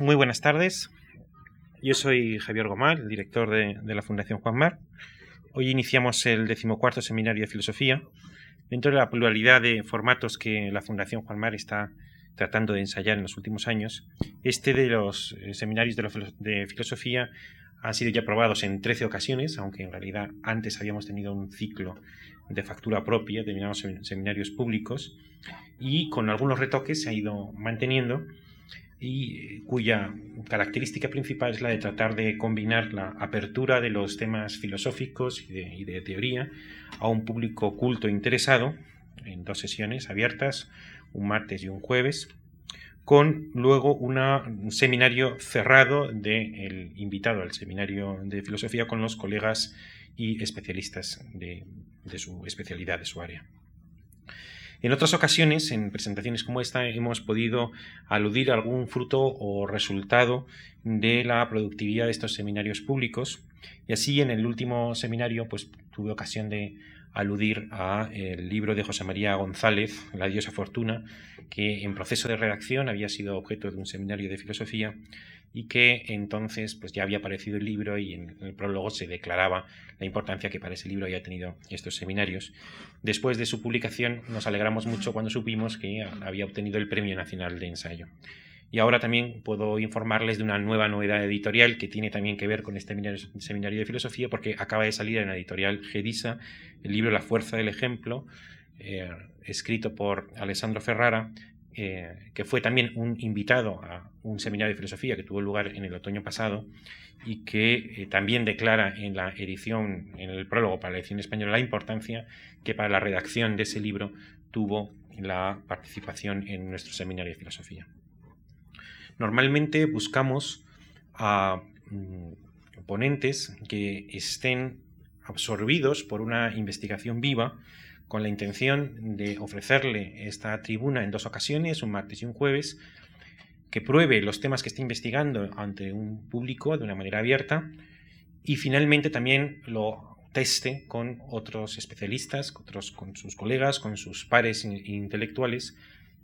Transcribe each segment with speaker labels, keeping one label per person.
Speaker 1: Muy buenas tardes. Yo soy Javier Gomal, director de, la Fundación Juan Mar. Hoy iniciamos el decimocuarto seminario de filosofía. Dentro de la pluralidad de formatos que la Fundación Juan Mar está tratando de ensayar en los últimos años, este de los eh, seminarios de, filosofía han sido ya aprobados en 13 ocasiones, aunque en realidad antes habíamos tenido un ciclo de factura propia, denominados seminarios públicos, y con algunos retoques se ha ido manteniendo y eh, cuya característica principal es la de tratar de combinar la apertura de los temas filosóficos y de, teoría a un público culto interesado en dos sesiones abiertas, un martes y un jueves, con luego un seminario cerrado del invitado al seminario de filosofía con los colegas y especialistas de su especialidad, de su área. En otras ocasiones, en presentaciones como esta, hemos podido aludir a algún fruto o resultado de la productividad de estos seminarios públicos. Y así, en el último seminario, pues tuve ocasión de aludir a el libro de José María González, La diosa fortuna, que en proceso de redacción había sido objeto de un seminario de filosofía y que entonces pues ya había aparecido el libro y en el prólogo se declaraba la importancia que para ese libro había tenido estos seminarios. Después de su publicación nos alegramos mucho cuando supimos que había obtenido el Premio Nacional de Ensayo. Y ahora también puedo informarles de una nueva novedad editorial que tiene también que ver con este seminario de filosofía porque acaba de salir en la editorial Gedisa el libro La fuerza del ejemplo, eh, escrito por Alessandro Ferrara, eh, que fue también un invitado a un seminario de filosofía que tuvo lugar en el otoño pasado y que eh, también declara en la edición, en el prólogo para la edición española, la importancia que para la redacción de ese libro tuvo la participación en nuestro seminario de filosofía. Normalmente buscamos a mm, ponentes que estén absorbidos por una investigación viva con la intención de ofrecerle esta tribuna en dos ocasiones, un martes y un jueves, que pruebe los temas que está investigando ante un público de una manera abierta y finalmente también lo teste con otros especialistas, con, sus colegas, con sus pares intelectuales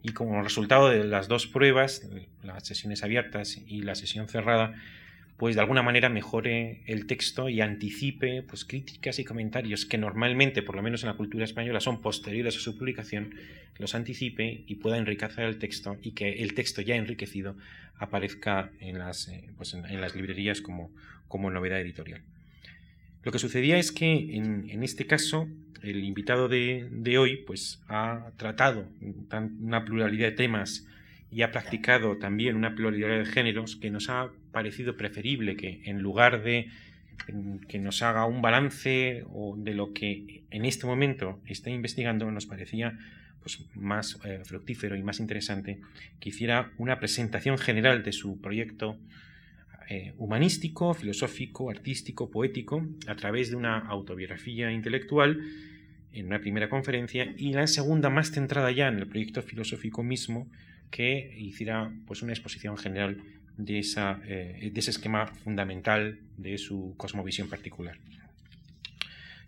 Speaker 1: y como resultado de las dos pruebas, las sesiones abiertas y la sesión cerrada, pues de alguna manera mejore el texto y anticipe pues críticas y comentarios que normalmente, por lo menos en la cultura española, son posteriores a su publicación, los anticipe y pueda enriquecer el texto y que el texto ya enriquecido aparezca en las, eh, pues en, las librerías como, como novedad editorial. Lo que sucedía es que en, este caso el invitado de, de, hoy pues ha tratado una pluralidad de temas y ha practicado también una pluralidad de géneros que nos ha parecido preferible que en lugar de que nos haga un balance o de lo que en este momento está investigando, nos parecía pues, más eh, fructífero y más interesante que hiciera una presentación general de su proyecto eh, humanístico, filosófico, artístico, poético, a través de una autobiografía intelectual en una primera conferencia y la segunda más centrada ya en el proyecto filosófico mismo, que hiciera pues, una exposición general eh, de ese esquema fundamental de su cosmovisión particular.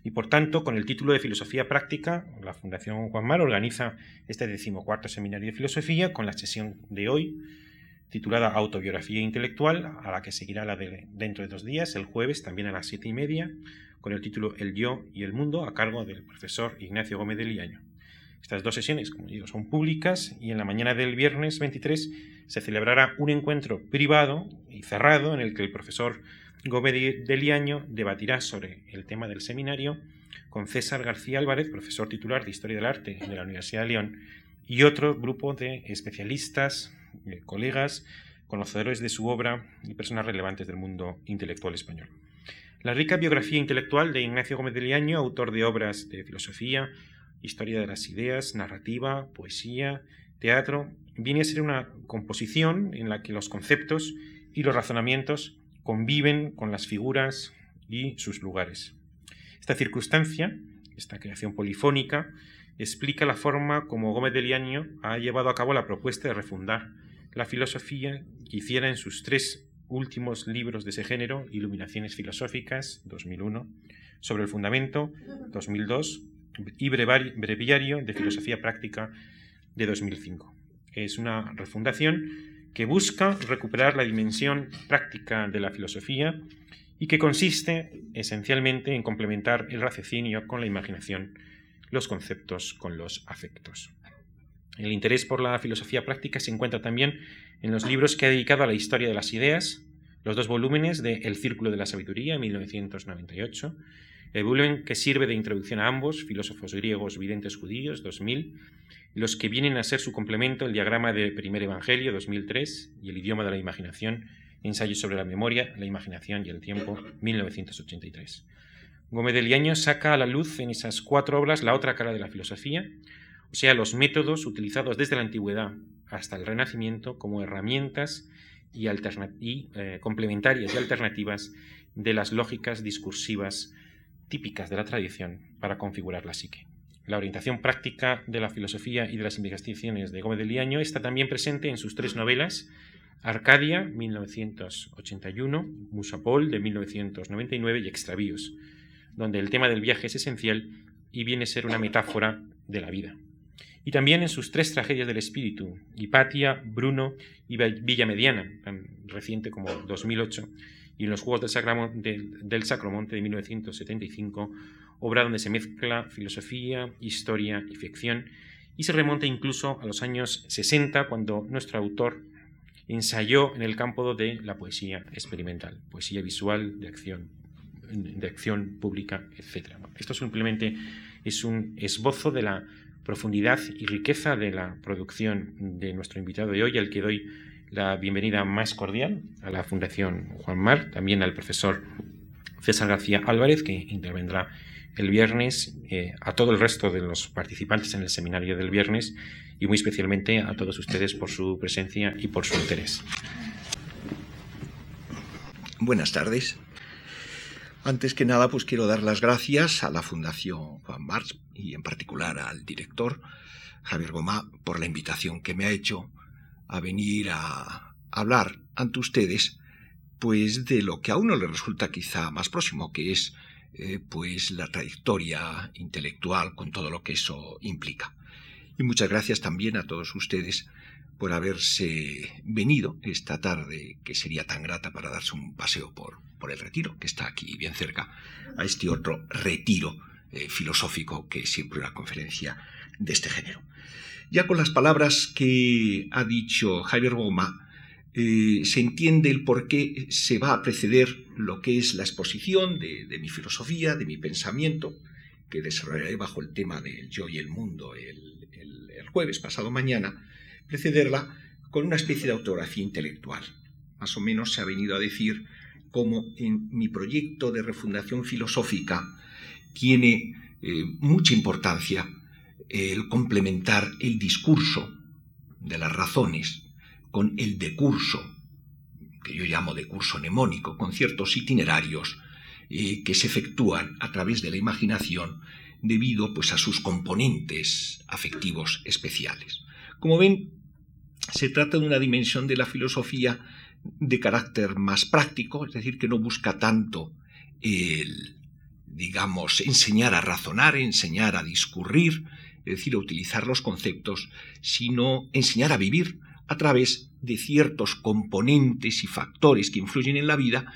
Speaker 1: Y por tanto, con el título de Filosofía Práctica, la Fundación Juan Mar organiza este decimocuarto seminario de filosofía con la sesión de hoy, titulada Autobiografía Intelectual, a la que seguirá la de dentro de dos días, el jueves, también a las siete y media, con el título El Yo y el Mundo, a cargo del profesor Ignacio Gómez de Liaño. Estas dos sesiones, como digo, son públicas y en la mañana del viernes 23 se celebrará un encuentro privado y cerrado en el que el profesor Gómez de Liaño debatirá sobre el tema del seminario con César García Álvarez, profesor titular de Historia del Arte de la Universidad de León, y otro grupo de especialistas, colegas, conocedores de su obra y personas relevantes del mundo intelectual español. La rica biografía intelectual de Ignacio Gómez de Liaño, autor de obras de filosofía, historia de las ideas, narrativa, poesía, teatro, viene a ser una composición en la que los conceptos y los razonamientos conviven con las figuras y sus lugares. Esta circunstancia, esta creación polifónica, explica la forma como Gómez de Liaño ha llevado a cabo la propuesta de refundar la filosofía que hiciera en sus tres últimos libros de ese género, Iluminaciones Filosóficas, 2001, Sobre el Fundamento, 2002, y Breviario de Filosofía Práctica de 2005. Es una refundación que busca recuperar la dimensión práctica de la filosofía y que consiste esencialmente en complementar el raciocinio con la imaginación, los conceptos con los afectos. El interés por la filosofía práctica se encuentra también en los libros que ha dedicado a la historia de las ideas, los dos volúmenes de El Círculo de la Sabiduría, 1998, el volumen que sirve de introducción a ambos, Filósofos griegos, videntes judíos, 2000, los que vienen a ser su complemento, el diagrama del primer Evangelio, 2003, y el idioma de la imaginación, ensayo sobre la memoria, la imaginación y el tiempo, 1983. Gómez de Liaño saca a la luz en esas cuatro obras la otra cara de la filosofía, o sea, los métodos utilizados desde la antigüedad hasta el Renacimiento como herramientas y, eh, complementarias y alternativas de las lógicas discursivas típicas de la tradición para configurar la psique. La orientación práctica de la filosofía y de las investigaciones de Gómez de Liaño está también presente en sus tres novelas, Arcadia, 1981, Musapol, de 1999 y Extravíos, donde el tema del viaje es esencial y viene a ser una metáfora de la vida. Y también en sus tres tragedias del espíritu, Hipatia, Bruno y Villa Mediana, tan reciente como 2008, y en los Juegos del, del, Sacromonte de 1975, obra donde se mezcla filosofía, historia y ficción, y se remonta incluso a los años 60, cuando nuestro autor ensayó en el campo de la poesía experimental, poesía visual, de acción, de acción pública, etc. Esto simplemente es un esbozo de la profundidad y riqueza de la producción de nuestro invitado de hoy, al que doy la bienvenida más cordial a la Fundación Juan Mar, también al profesor César García Álvarez, que intervendrá el viernes, eh, a todo el resto de los participantes en el seminario del viernes y muy especialmente a todos ustedes por su presencia y por su interés.
Speaker 2: Buenas tardes. Antes que nada, pues quiero dar las gracias a la Fundación Juan March y en particular al director Javier Gomá por la invitación que me ha hecho a venir a hablar ante ustedes pues de lo que a uno le resulta quizá más próximo, que es eh, pues la trayectoria intelectual con todo lo que eso implica. Y muchas gracias también a todos ustedes por haberse venido esta tarde, que sería tan grata para darse un paseo por, por el retiro, que está aquí bien cerca, a este otro retiro eh, filosófico que es siempre una conferencia de este género. Ya con las palabras que ha dicho Javier Goma, eh, se entiende el por qué se va a preceder lo que es la exposición de, mi filosofía, de mi pensamiento, que desarrollaré bajo el tema del yo y el mundo el, jueves pasado mañana, precederla con una especie de autografía intelectual. Más o menos se ha venido a decir cómo en mi proyecto de refundación filosófica tiene eh, mucha importancia el complementar el discurso de las razones con el decurso, que yo llamo decurso mnemónico, con ciertos itinerarios eh, que se efectúan a través de la imaginación debido pues, a sus componentes afectivos especiales. Como ven, se trata de una dimensión de la filosofía de carácter más práctico, es decir, que no busca tanto el, digamos, enseñar a razonar, enseñar a discurrir, es decir, utilizar los conceptos, sino enseñar a vivir a través de ciertos componentes y factores que influyen en la vida,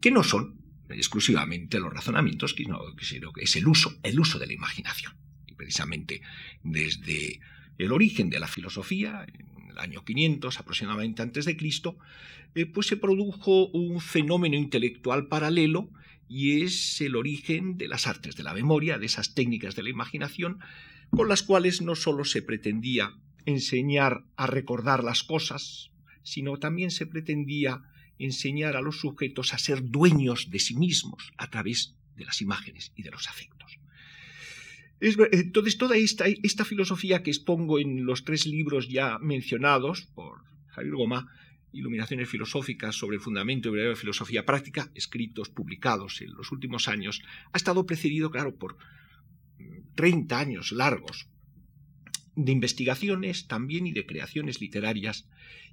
Speaker 2: que no son exclusivamente los razonamientos, sino que es el uso, el uso de la imaginación. Y precisamente desde el origen de la filosofía, en el año 500 aproximadamente antes de Cristo, eh, pues se produjo un fenómeno intelectual paralelo y es el origen de las artes de la memoria, de esas técnicas de la imaginación, con las cuales no sólo se pretendía enseñar a recordar las cosas, sino también se pretendía enseñar a los sujetos a ser dueños de sí mismos a través de las imágenes y de los afectos. entonces, toda esta, esta, filosofía que expongo en los tres libros ya mencionados por Javier Goma, Iluminaciones filosóficas sobre el fundamento de la filosofía práctica, escritos, publicados en los últimos años, ha estado precedido, claro, por 30 años largos de investigaciones también y de creaciones literarias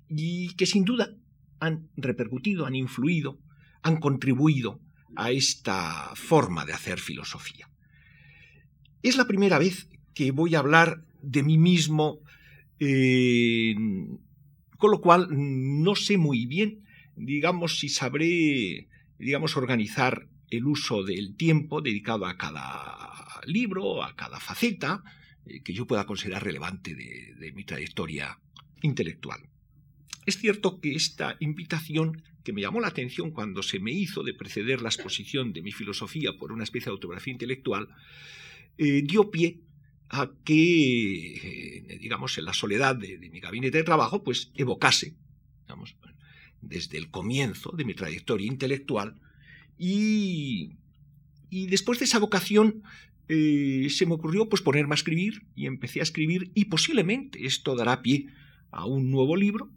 Speaker 2: y que sin duda han repercutido, han influido, han contribuido a esta forma de hacer filosofía. Es la primera vez que voy a hablar de mí mismo con lo cual no sé muy bien, digamos, si sabré, digamos, organizar el uso del tiempo dedicado a cada libro, a cada faceta, eh, que yo pueda considerar relevante de, mi trayectoria intelectual. Es cierto que esta invitación que me llamó la atención cuando se me hizo de preceder la exposición de mi filosofía por una especie de autografía intelectual, eh, dio pie a que, eh, digamos, en la soledad de, mi gabinete de trabajo, pues evocase, digamos, desde el comienzo de mi trayectoria intelectual, y, y después de esa vocación eh, se me ocurrió pues ponerme a escribir y empecé a escribir y posiblemente esto dará pie a un nuevo libro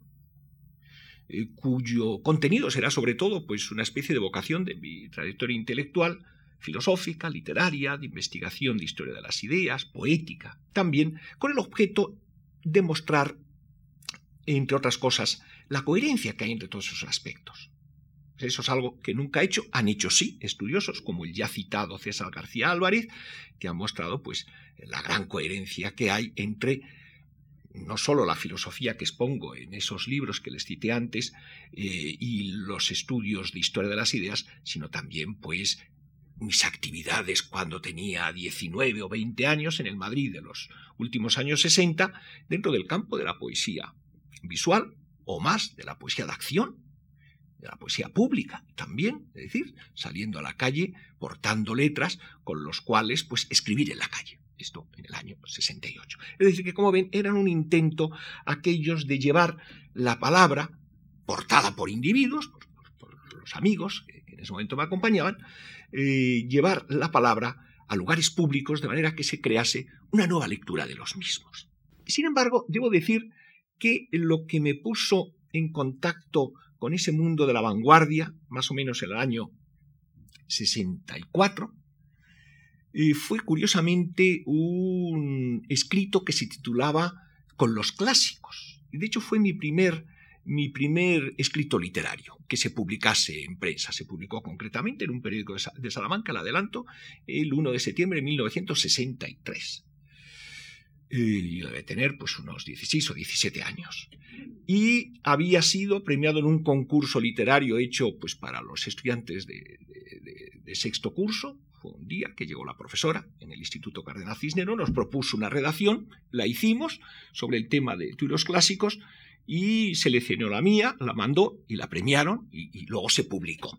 Speaker 2: eh, cuyo contenido será sobre todo pues una especie de vocación de mi trayectoria intelectual filosófica, literaria, de investigación de historia de las ideas, poética, también con el objeto de mostrar, entre otras cosas, la coherencia que hay entre todos esos aspectos. Eso es algo que nunca he hecho, han hecho sí estudiosos como el ya citado César García Álvarez, que han mostrado pues la gran coherencia que hay entre no solo la filosofía que expongo en esos libros que les cité antes eh, y los estudios de historia de las ideas, sino también pues mis actividades cuando tenía 19 o 20 años en el Madrid de los últimos años 60 dentro del campo de la poesía visual o más de la poesía de acción de la poesía pública también, es decir, saliendo a la calle portando letras con los cuales pues escribir en la calle. Esto en el año 68. Es decir, que como ven, eran un intento aquellos de llevar la palabra portada por individuos, por, los amigos que, en ese momento me acompañaban, eh, llevar la palabra a lugares públicos de manera que se crease una nueva lectura de los mismos. Sin embargo, debo decir que lo que me puso en contacto con ese mundo de la vanguardia, más o menos en el año 64, y fue curiosamente un escrito que se titulaba Con los clásicos. Y de hecho fue mi primer, mi primer escrito literario que se publicase en prensa. Se publicó concretamente en un periódico de Salamanca, el adelanto, el 1 de septiembre de 1963 y debe tener pues unos 16 o 17 años. Y había sido premiado en un concurso literario hecho pues para los estudiantes de, sexto curso. Fue un día que llegó la profesora en el Instituto Cardenal Cisnero, nos propuso una redacción, la hicimos sobre el tema de tuiros clásicos y seleccionó la mía, la mandó y la premiaron y, luego se publicó.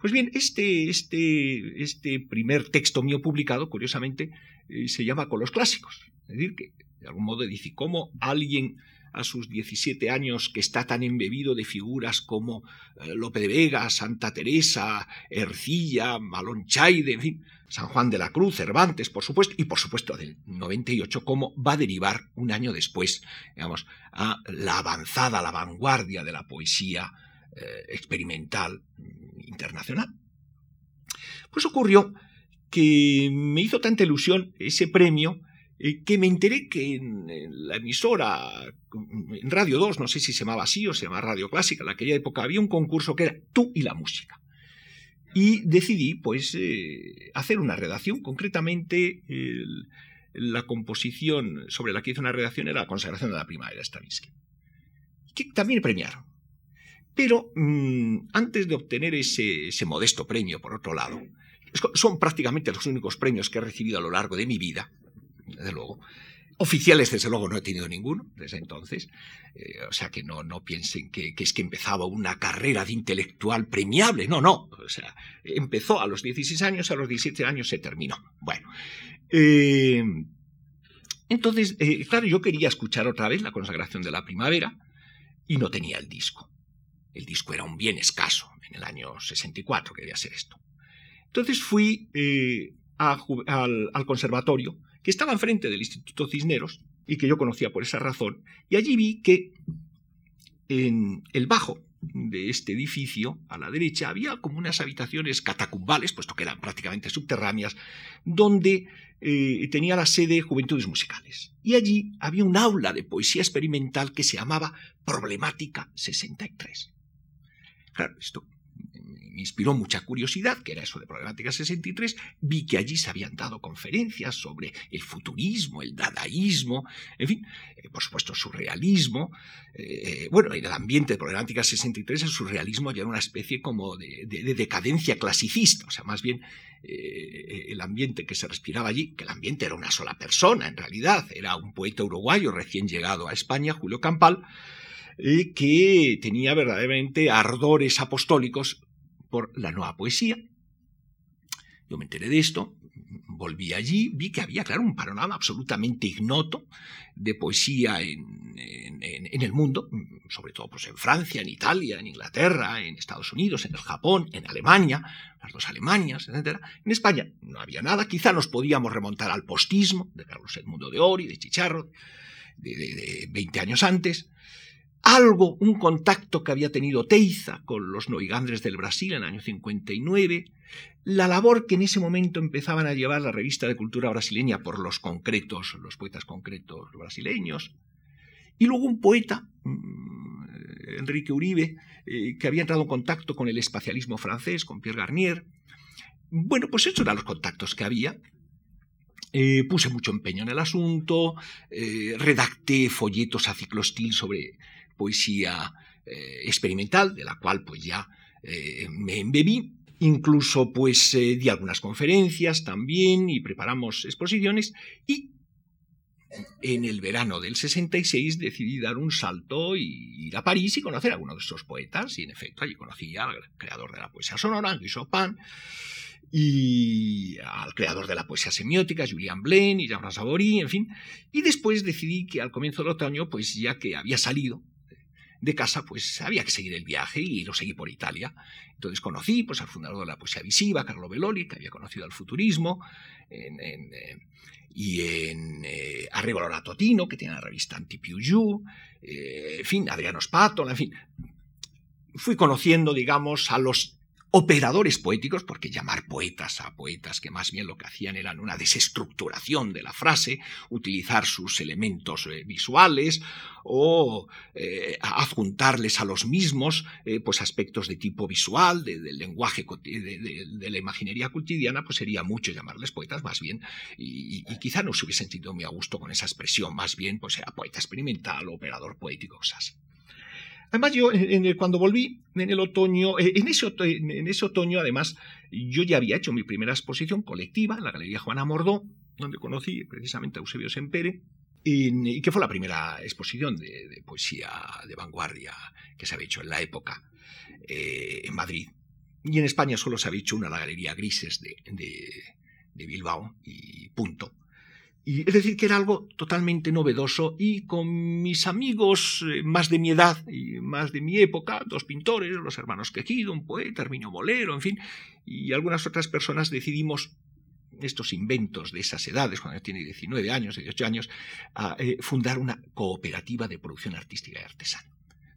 Speaker 2: Pues bien, este, este, este primer texto mío publicado, curiosamente, eh, se llama Con los clásicos. Es decir, que de algún modo dice, ¿cómo alguien a sus 17 años que está tan embebido de figuras como eh, Lope de Vega, Santa Teresa, Ercilla, Malonchaide, en fin, San Juan de la Cruz, Cervantes, por supuesto, y por supuesto del 98, cómo va a derivar un año después, digamos, a la avanzada, la vanguardia de la poesía eh, experimental internacional. Pues ocurrió que me hizo tanta ilusión ese premio que me enteré que en, la emisora, en Radio 2, no sé si se llamaba así o se llamaba Radio Clásica, en aquella época había un concurso que era Tú y la música. Y decidí, pues, eh, hacer una redacción. Concretamente, la composición sobre la que hice una redacción era la consagración de la primavera de Stravinsky, que también premiaron. Pero mm, antes de obtener ese, ese modesto premio, por otro lado, son prácticamente los únicos premios que he recibido a lo largo de mi vida, desde luego. Oficiales, desde luego, no he tenido ninguno desde entonces. Eh, o sea, que no, no piensen que, es que empezaba una carrera de intelectual premiable. No, no. O sea, empezó a los 16 años, a los 17 años se terminó. Bueno. Eh, entonces, eh, claro, yo quería escuchar otra vez la consagración de la primavera y no tenía el disco. El disco era un bien escaso en el año 64, quería ser esto. Entonces fui al, al conservatorio que estaba enfrente del Instituto Cisneros y que yo conocía por esa razón, y allí vi que en el bajo de este edificio, a la derecha, había como unas habitaciones catacumbales, puesto que eran prácticamente subterráneas, donde eh, tenía la sede Juventudes Musicales. Y allí había un aula de poesía experimental que se llamaba Problemática 63. Claro, esto inspiró mucha curiosidad, que era eso de Problemática 63, vi que allí se habían dado conferencias sobre el futurismo, el dadaísmo, en fin, eh, por supuesto, surrealismo. Eh, bueno, en el ambiente de Problemática 63, el surrealismo ya era una especie como de, decadencia clasicista, o sea, más bien eh, el ambiente que se respiraba allí, que el ambiente era una sola persona, en realidad, era un poeta uruguayo recién llegado a España, Julio Campal, que tenía verdaderamente ardores apostólicos por la nueva poesía. Yo me enteré de esto, volví allí, vi que había, claro, un panorama absolutamente ignoto de poesía en, el mundo, sobre todo pues, en Francia, en Italia, en Inglaterra, en Estados Unidos, en el Japón, en Alemania, las dos Alemanias, etc. En España no había nada, quizá nos podíamos remontar al postismo de Carlos Edmundo de Ori, de Chicharro, de, de 20 años antes, algo, un contacto que había tenido Teiza con los noigandres del Brasil en el año 59, la labor que en ese momento empezaban a llevar la revista de cultura brasileña por los concretos, los poetas concretos brasileños, y luego un poeta, mm, Enrique Uribe, eh, que había entrado en contacto con el espacialismo francés, con Pierre Garnier. Bueno, pues esos eran los contactos que había, eh, puse mucho empeño en el asunto, eh, redacté folletos a ciclostil sobre poesía eh, experimental, de la cual pues ya eh, me embebí. Incluso pues eh, di algunas conferencias también y preparamos exposiciones y en el verano del 66 decidí dar un salto y ir a París y conocer a alguno de estos poetas y en efecto allí conocí al creador de la poesía sonora, Guy Chopin, y al creador de la poesía semiótica, Julian Blaine y Jean Savory, en fin. Y después decidí que al comienzo del otoño, pues ya que había salido de casa, pues había que seguir el viaje y lo seguí por Italia. Entonces conocí pues, al fundador de la poesía visiva, Carlo Belloli, que había conocido al futurismo, eh, y en eh, Arrigo Totino, que tiene la revista Anti-Piu eh, en fin, Adriano Spatola, en fin. Fui conociendo, digamos, a los operadores poéticos, porque llamar poetas a poetas que más bien lo que hacían eran una desestructuración de la frase, utilizar sus elementos eh, visuales o eh, adjuntarles a los mismos eh, pues aspectos de tipo visual, del lenguaje, de, la imaginería cotidiana, pues sería mucho llamarles poetas, más bien, y, quizá no se hubiesen sentido muy a gusto con esa expresión, más bien, pues era poeta experimental, operador poético, cosas. Además, yo cuando volví en el otoño, eh, en ese, en ese, otoño, además, yo ya había hecho mi primera exposición colectiva en la Galería Juana Mordó, donde conocí precisamente a Eusebio Sempere, y que fue la primera exposición de, poesía de vanguardia que se había hecho en la época eh, en Madrid. Y en España solo se había hecho una, la Galería Grises de, de Bilbao, y punto. Y es decir, que era algo totalmente novedoso y con mis amigos eh, más de mi edad y más de mi época, dos pintores, los hermanos Quejido, un poeta, Herminio Molero, en fin, y algunas otras personas decidimos estos inventos de esas edades, cuando tiene 19 años, 18 años, a eh, fundar una cooperativa de producción artística y artesana.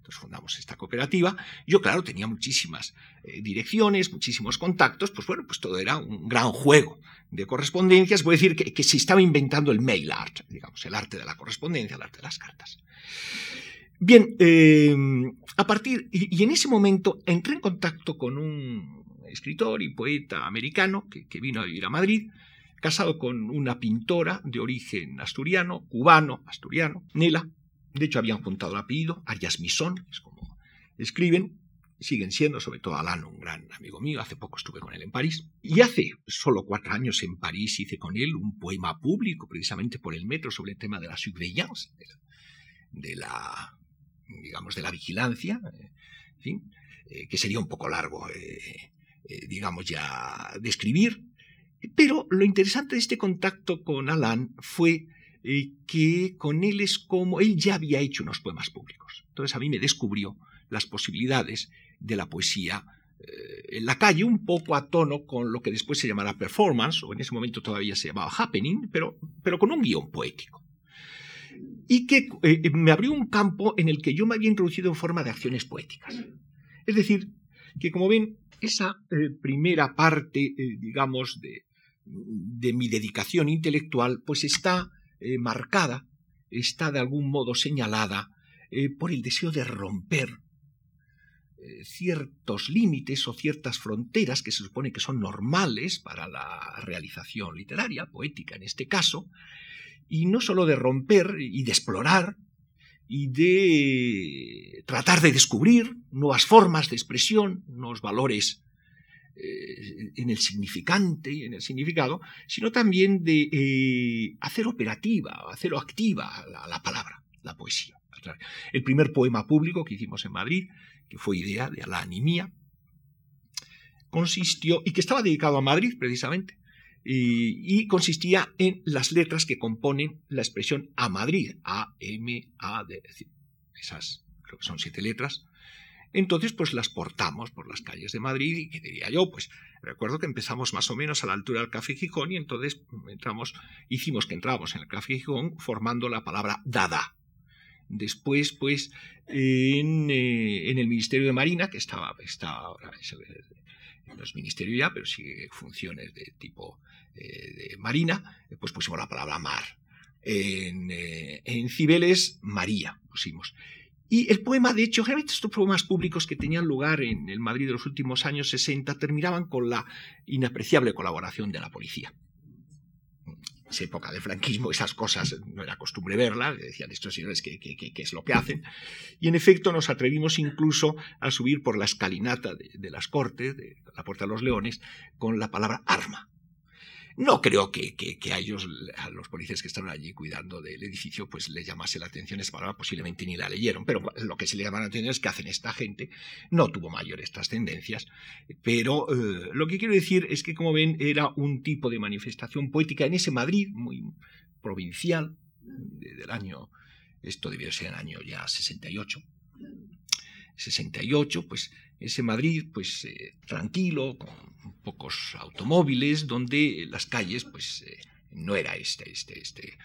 Speaker 2: Entonces fundamos esta cooperativa. Yo, claro, tenía muchísimas eh, direcciones, muchísimos contactos, pues bueno, pues todo era un gran juego de correspondencias. Voy a decir que, se estaba inventando el mail art, digamos, el arte de la correspondencia, el arte de las cartas. Bien, eh, a partir, y, en ese momento entré en contacto con un escritor y poeta americano que, que vino a vivir a Madrid, casado con una pintora de origen asturiano, cubano, asturiano, Nela, de hecho, habían juntado el apellido, Arias Misón, es como escriben, siguen siendo, sobre todo Alan, un gran amigo mío. Hace poco estuve con él en París. Y hace solo cuatro años en París hice con él un poema público, precisamente por el metro, sobre el tema de la surveillance, de la, digamos, de la vigilancia, eh, eh, que sería un poco largo, eh, digamos, ya de escribir. Pero lo interesante de este contacto con Alan fue que con él es como él ya había hecho unos poemas públicos. Entonces a mí me descubrió las posibilidades de la poesía eh, en la calle, un poco a tono con lo que después se llamará performance, o en ese momento todavía se llamaba happening, pero, pero con un guion poético. Y que eh, me abrió un campo en el que yo me había introducido en forma de acciones poéticas. Es decir, que como ven, esa eh, primera parte, digamos, de, de mi dedicación intelectual, pues está eh, marcada, está de algún modo señalada eh, por el deseo de romper eh, ciertos límites o ciertas fronteras que se supone que son normales para la realización literaria, poética en este caso, y no solo de romper y de explorar y de tratar de descubrir nuevas formas de expresión, nuevos valores eh, en el significante y en el significado, sino también de eh, hacer operativa, hacer activa la, palabra, la poesía. El primer poema público que hicimos en Madrid, que fue idea de Alain y mía, consistió, y que estaba dedicado a Madrid precisamente, y, consistía en las letras que componen la expresión a Madrid, A, M, A, D, esas creo que son siete letras, entonces, pues las portamos por las calles de Madrid y, ¿qué diría yo? Pues recuerdo que empezamos más o menos a la altura del Café Gijón y entonces entramos, hicimos que entramos en el Café Gijón formando la palabra Dada. Después, pues, en, eh, el Ministerio de Marina, que estaba, está ahora, no es ministerio ya, pero sigue funciones de tipo eh, de Marina, pues pusimos la palabra mar. En, eh, en Cibeles, María pusimos. Y el poema, de hecho, generalmente estos poemas públicos que tenían lugar en el Madrid de los últimos años 60 terminaban con la inapreciable colaboración de la policía. En esa época del franquismo, esas cosas no era costumbre verlas, decían estos señores qué, es lo que hacen. Y en efecto nos atrevimos incluso a subir por la escalinata de las Cortes, de la Puerta de los Leones, con la palabra arma. No creo que, a ellos, a los policías que estaban allí cuidando del edificio, pues les llamase la atención esa palabra, posiblemente ni la leyeron, pero lo que se le llama la atención es que hacen esta gente, no tuvo mayores trascendencias, pero eh, lo que quiero decir es que, como ven, era un tipo de manifestación poética en ese Madrid muy provincial, del año, esto debió ser el año ya 68, 68, pues ese Madrid, pues eh, tranquilo, con pocos automóviles, donde las calles, pues eh, no era este, este, este,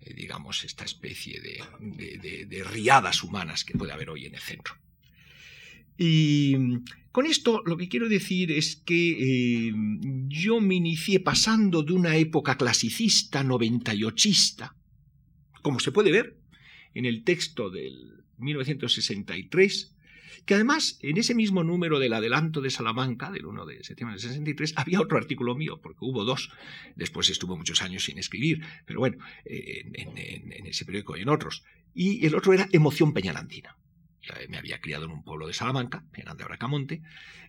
Speaker 2: eh, digamos, esta especie de, de, riadas humanas que puede haber hoy en el centro. Y con esto lo que quiero decir es que yo me inicié pasando de una época clasicista, 98ista, como se puede ver en el texto del 1963, que además en ese mismo número del adelanto de Salamanca, del 1 de septiembre del 63, había otro artículo mío, porque hubo dos, después estuvo muchos años sin escribir, pero bueno, en, ese periódico y en otros. Y el otro era Emoción Peñalantina me había criado en un pueblo de Salamanca, Peñalán de Bracamonte,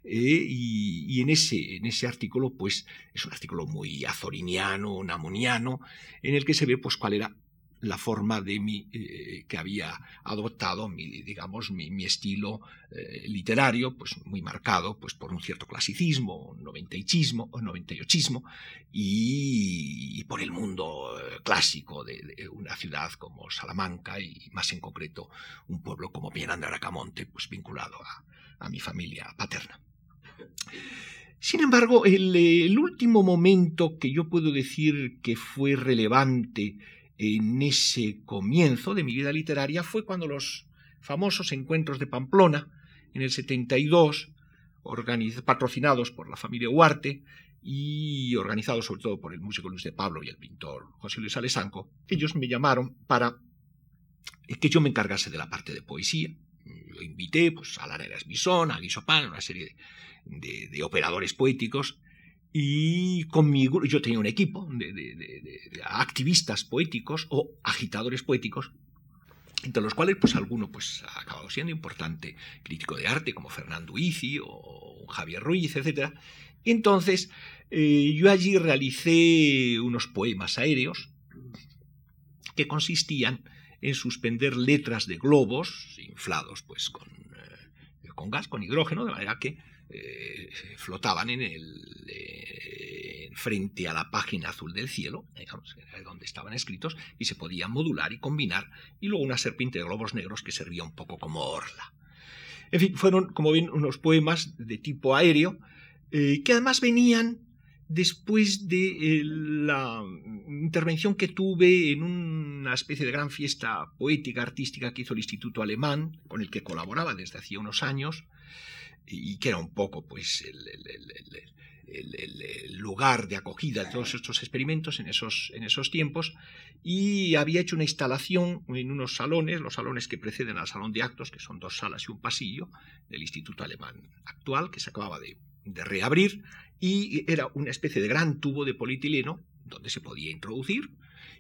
Speaker 2: eh, y, en, ese, en ese artículo, pues, es un artículo muy azoriniano, namuniano, en el que se ve, pues, cuál era la forma de mi, eh, que había adoptado mi, digamos, mi, estilo eh, literario, pues muy marcado pues, por un cierto clasicismo, noventaichismo, noventaochismo, y, y por el mundo eh, clásico de, una ciudad como Salamanca y más en concreto un pueblo como Piedad de Aracamonte, pues vinculado a, mi familia paterna. Sin embargo, el último momento que yo puedo decir que fue relevante en ese comienzo de mi vida literaria fue cuando los famosos encuentros de Pamplona, en el 72, patrocinados por la familia Huarte y organizados sobre todo por el músico Luis de Pablo y el pintor José Luis Alesanco, ellos me llamaron para que yo me encargase de la parte de poesía. Lo invité pues, a Lara Erasmisón, a Guisopán, una serie de operadores poéticos y conmigo, yo tenía un equipo de, activistas poéticos o agitadores poéticos, entre los cuales pues alguno pues, ha acabado siendo importante crítico de arte, como Fernando Izzi o Javier Ruiz, etc. Entonces eh, yo allí realicé unos poemas aéreos que consistían en suspender letras de globos inflados pues con, eh, con gas, con hidrógeno, de manera que eh, flotaban en el eh, frente a la página azul del cielo, digamos, donde estaban escritos, y se podían modular y combinar, y luego una serpiente de globos negros que servía un poco como orla. En fin, fueron, como ven, unos poemas de tipo aéreo, eh, que además venían después de la intervención que tuve en una especie de gran fiesta poética, artística que hizo el Instituto Alemán, con el que colaboraba desde hacía unos años, y que era un poco pues el, lugar de acogida de todos estos experimentos en esos, en esos tiempos y había hecho una instalación en unos salones, los salones que preceden al salón de actos, que son dos salas y un pasillo del Instituto Alemán actual, que se acababa de, de reabrir, y era una especie de gran tubo de polietileno donde se podía introducir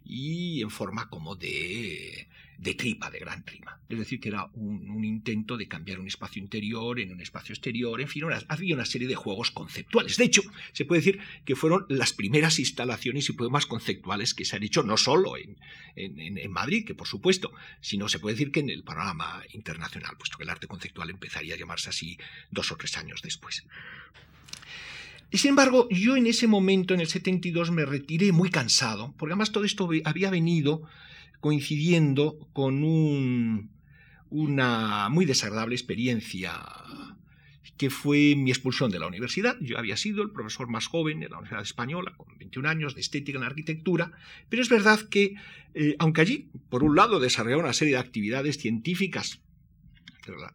Speaker 2: y en forma como de, de tripa, de gran tripa. Es decir, que era un, intento de cambiar un espacio interior en un espacio exterior, en fin, había una serie de juegos conceptuales. De hecho, se puede decir que fueron las primeras instalaciones y poemas conceptuales que se han hecho no solo en, en, Madrid, que por supuesto, sino se puede decir que en el panorama internacional, puesto que el arte conceptual empezaría a llamarse así dos o tres años después. Sin embargo, yo en ese momento, en el 72, me retiré muy cansado, porque además todo esto había venido coincidiendo con una muy desagradable experiencia que fue mi expulsión de la universidad. Yo había sido el profesor más joven de la Universidad Española, con 21 años de estética en arquitectura, pero es verdad que, eh, aunque allí, por un lado, desarrollaba una serie de actividades científicas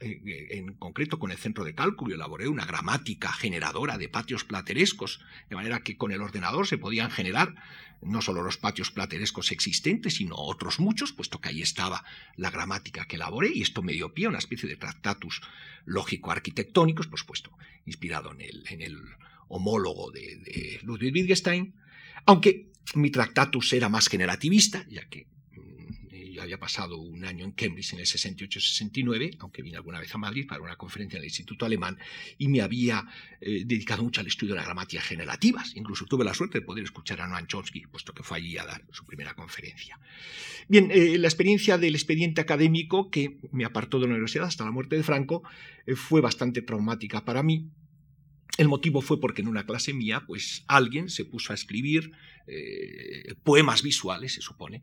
Speaker 2: en concreto con el centro de cálculo, elaboré una gramática generadora de patios platerescos, de manera que con el ordenador se podían generar no solo los patios platerescos existentes, sino otros muchos, puesto que ahí estaba la gramática que elaboré, y esto me dio pie a una especie de tractatus lógico-arquitectónicos, por supuesto, inspirado en el, en el homólogo de Ludwig Wittgenstein, aunque mi tractatus era más generativista, ya que yo había pasado un año en Cambridge en el 68-69, aunque vine alguna vez a Madrid para una conferencia en el Instituto Alemán, y me había eh, dedicado mucho al estudio de las gramatías generativas. Incluso tuve la suerte de poder escuchar a Noam Chomsky, puesto que fue allí a dar su primera conferencia. Bien, eh, la experiencia del expediente académico que me apartó de la universidad hasta la muerte de Franco eh, fue bastante traumática para mí el motivo fue porque en una clase mía, pues alguien se puso a escribir eh, poemas visuales, se supone,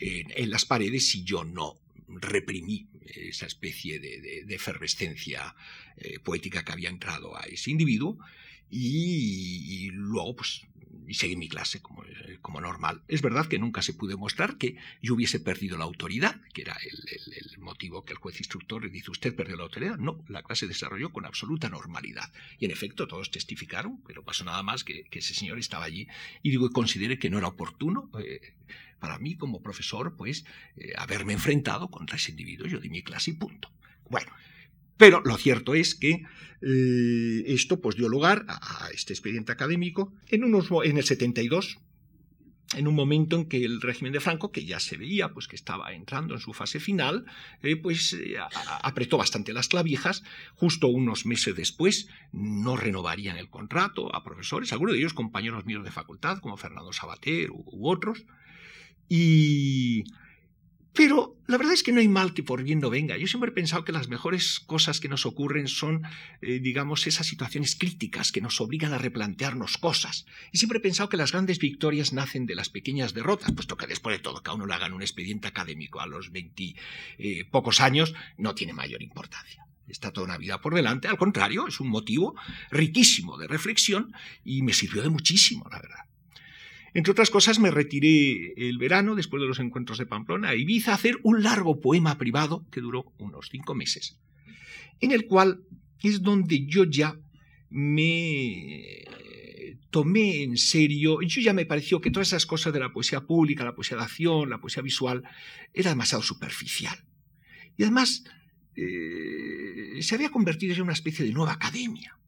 Speaker 2: en, las paredes y yo no reprimí esa especie de, efervescencia eh, poética que había entrado a ese individuo y, y, luego pues y seguí mi clase como, eh, como, normal. Es verdad que nunca se pudo mostrar que yo hubiese perdido la autoridad, que era el, motivo que el juez instructor le dice, usted perdió la autoridad. No, la clase desarrolló con absoluta normalidad. Y en efecto, todos testificaron, pero pasó nada más que, ese señor estaba allí. Y digo, consideré que no era oportuno eh, para mí como profesor, pues, eh, haberme enfrentado contra ese individuo. Yo di mi clase y punto. Bueno, pero lo cierto es que eh, esto pues, dio lugar a, este expediente académico en, unos, en el 72, en un momento en que el régimen de Franco, que ya se veía pues, que estaba entrando en su fase final, eh, pues eh, apretó bastante las clavijas. Justo unos meses después no renovarían el contrato a profesores, algunos de ellos compañeros míos de facultad, como Fernando Sabater u otros. Y la verdad es que no hay mal que por bien no venga. Yo siempre he pensado que las mejores cosas que nos ocurren son, eh, digamos, esas situaciones críticas que nos obligan a replantearnos cosas. Y siempre he pensado que las grandes victorias nacen de las pequeñas derrotas, puesto que después de todo, que a uno le hagan un expediente académico a los 20 eh, pocos años, no tiene mayor importancia. Está toda una vida por delante, al contrario, es un motivo riquísimo de reflexión y me sirvió de muchísimo, la verdad. Entre otras cosas, me retiré el verano, después de los encuentros de Pamplona, a Ibiza a hacer un largo poema privado que duró unos cinco meses, en el cual es donde yo ya me tomé en serio, yo ya me pareció que todas esas cosas de la poesía pública, la poesía de acción, la poesía visual, era demasiado superficial. Y además eh, se había convertido en una especie de nueva academia.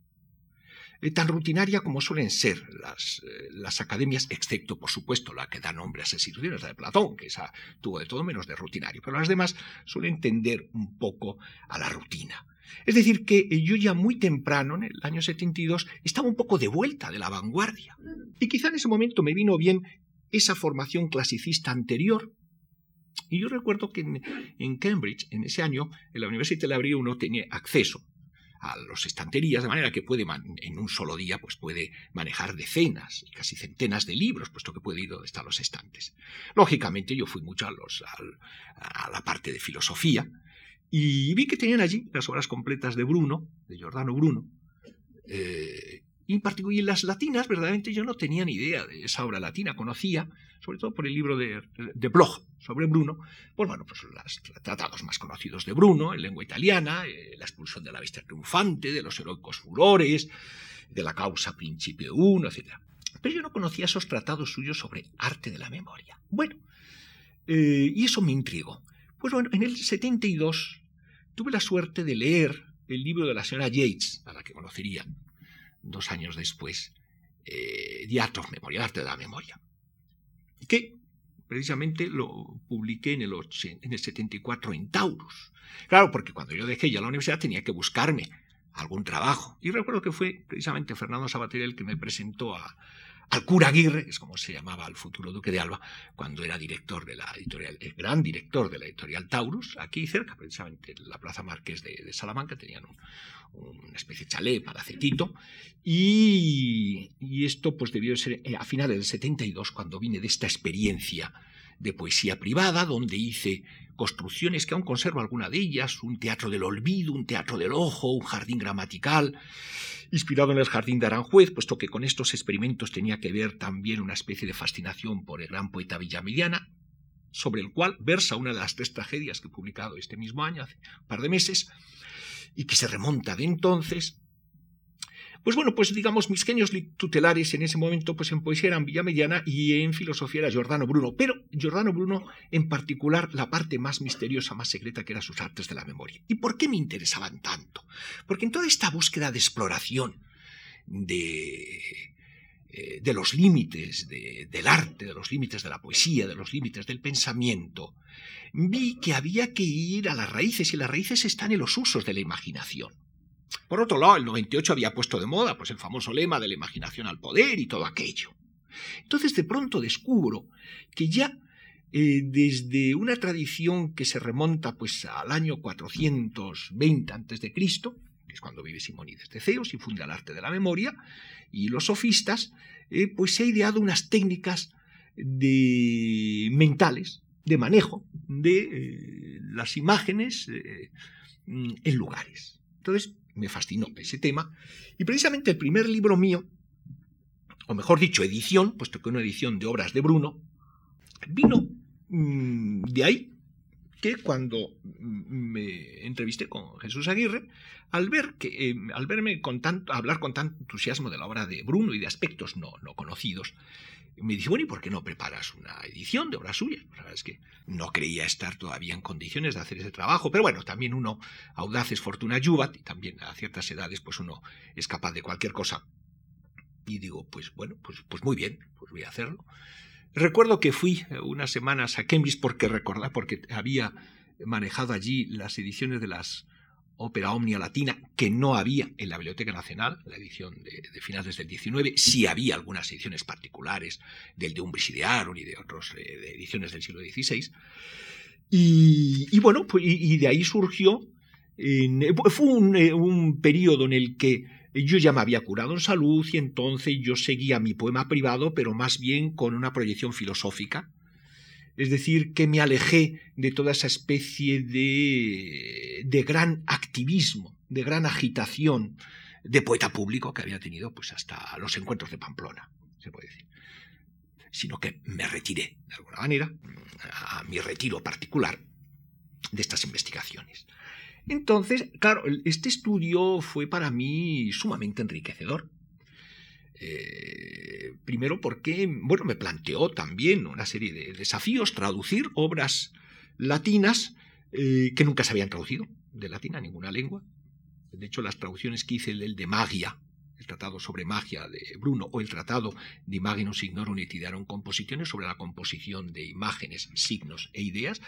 Speaker 2: Eh, tan rutinaria como suelen ser las, eh, las, academias, excepto, por supuesto, la que da nombre a esas instituciones, la de Platón, que esa tuvo de todo menos de rutinario, pero las demás suelen tender un poco a la rutina. Es decir, que eh, yo ya muy temprano, en el año 72, estaba un poco de vuelta de la vanguardia. Y quizá en ese momento me vino bien esa formación clasicista anterior, y yo recuerdo que en, en, Cambridge, en ese año, en la Universidad de Labrie uno tenía acceso a las estanterías, de manera que puede en un solo día pues puede manejar decenas y casi centenas de libros, puesto que puede ir donde están los estantes. Lógicamente yo fui mucho a, los, a, la parte de filosofía y vi que tenían allí las obras completas de Bruno, de Giordano Bruno, eh, y en particular, las latinas, verdaderamente yo no tenía ni idea de esa obra latina, conocía, sobre todo por el libro de, de Bloch sobre Bruno, pues bueno, pues los tratados más conocidos de Bruno, en lengua italiana, eh, la expulsión de la bestia triunfante, de los heroicos furores, de la causa Principio 1, etc. Pero yo no conocía esos tratados suyos sobre arte de la memoria. Bueno, eh, y eso me intrigó. Pues bueno, en el 72 tuve la suerte de leer el libro de la señora Yates, a la que conocería dos años después, eh, of Memoria, Arte de la Memoria, que precisamente lo publiqué en el, en el 74 en Taurus. Claro, porque cuando yo dejé ya la universidad tenía que buscarme algún trabajo. Y recuerdo que fue precisamente Fernando Sabater el que me presentó a, al cura Aguirre, es como se llamaba el futuro duque de Alba, cuando era director de la editorial, el gran director de la editorial Taurus, aquí cerca, precisamente en la Plaza Marqués de, Salamanca, tenían una especie de chalet para Cetito, y, y, esto pues debió ser eh, a finales del 72, cuando vine de esta experiencia de poesía privada, donde hice construcciones que aún conservo alguna de ellas, un teatro del olvido, un teatro del ojo, un jardín gramatical, inspirado en el jardín de Aranjuez, puesto que con estos experimentos tenía que ver también una especie de fascinación por el gran poeta villamediana, sobre el cual versa una de las tres tragedias que he publicado este mismo año, hace un par de meses, y que se remonta de entonces pues bueno, pues digamos, mis genios tutelares en ese momento, pues en poesía eran Villamediana y en filosofía era Giordano Bruno. Pero Giordano Bruno, en particular, la parte más misteriosa, más secreta, que eran sus artes de la memoria. ¿Y por qué me interesaban tanto? Porque en toda esta búsqueda de exploración de, eh, de los límites del arte, de los límites de la poesía, de los límites del pensamiento, vi que había que ir a las raíces y las raíces están en los usos de la imaginación. Por otro lado, el 98 había puesto de moda pues, el famoso lema de la imaginación al poder y todo aquello. Entonces de pronto descubro que ya eh, desde una tradición que se remonta pues, al año 420 a.C., que es cuando vive Simónides de Ceos y funda el arte de la memoria, y los sofistas, eh, pues se ha ideado unas técnicas de mentales, de manejo de eh, las imágenes en lugares. Entonces, me fascinó ese tema. Y precisamente el primer libro mío, o mejor dicho, edición, puesto que una edición de obras de Bruno, vino mm, de ahí que cuando mm, me entrevisté con Jesús Aguirre, al ver que eh, al verme con tanto, hablar con tanto entusiasmo de la obra de Bruno y de aspectos no, no conocidos, me dice, bueno, ¿y por qué no preparas una edición de obras suyas? La verdad es que no creía estar todavía en condiciones de hacer ese trabajo, pero bueno, también uno, audaz es fortuna yubat, y también a ciertas edades, pues uno es capaz de cualquier cosa. Y digo, pues bueno, pues, pues muy bien, pues voy a hacerlo. Recuerdo que fui unas semanas a Cambridge porque recordaba, porque había manejado allí las ediciones de las ópera omnia latina, que no había en la Biblioteca Nacional, la edición de, finales del 19, sí había algunas ediciones particulares del de Umbris y de Aaron y de otras eh, ediciones del siglo XVI. Y, bueno, pues, y, de ahí surgió, fue un, eh, un periodo en el que yo ya me había curado en salud y entonces yo seguía mi poema privado, pero más bien con una proyección filosófica es decir, que me alejé de toda esa especie de, gran activismo, de gran agitación de poeta público que había tenido pues hasta los encuentros de Pamplona, se puede decir. Sino que me retiré, de alguna manera, a mi retiro particular de estas investigaciones. Entonces, claro, este estudio fue para mí sumamente enriquecedor. Eh, primero porque, bueno, me planteó también una serie de desafíos, traducir obras latinas eh, que nunca se habían traducido de latín a ninguna lengua. De hecho, las traducciones que hice, el de magia, el tratado sobre magia de Bruno, o el tratado de Imaginus Signorum et Idearum Composiciones sobre la composición de imágenes, signos e ideas,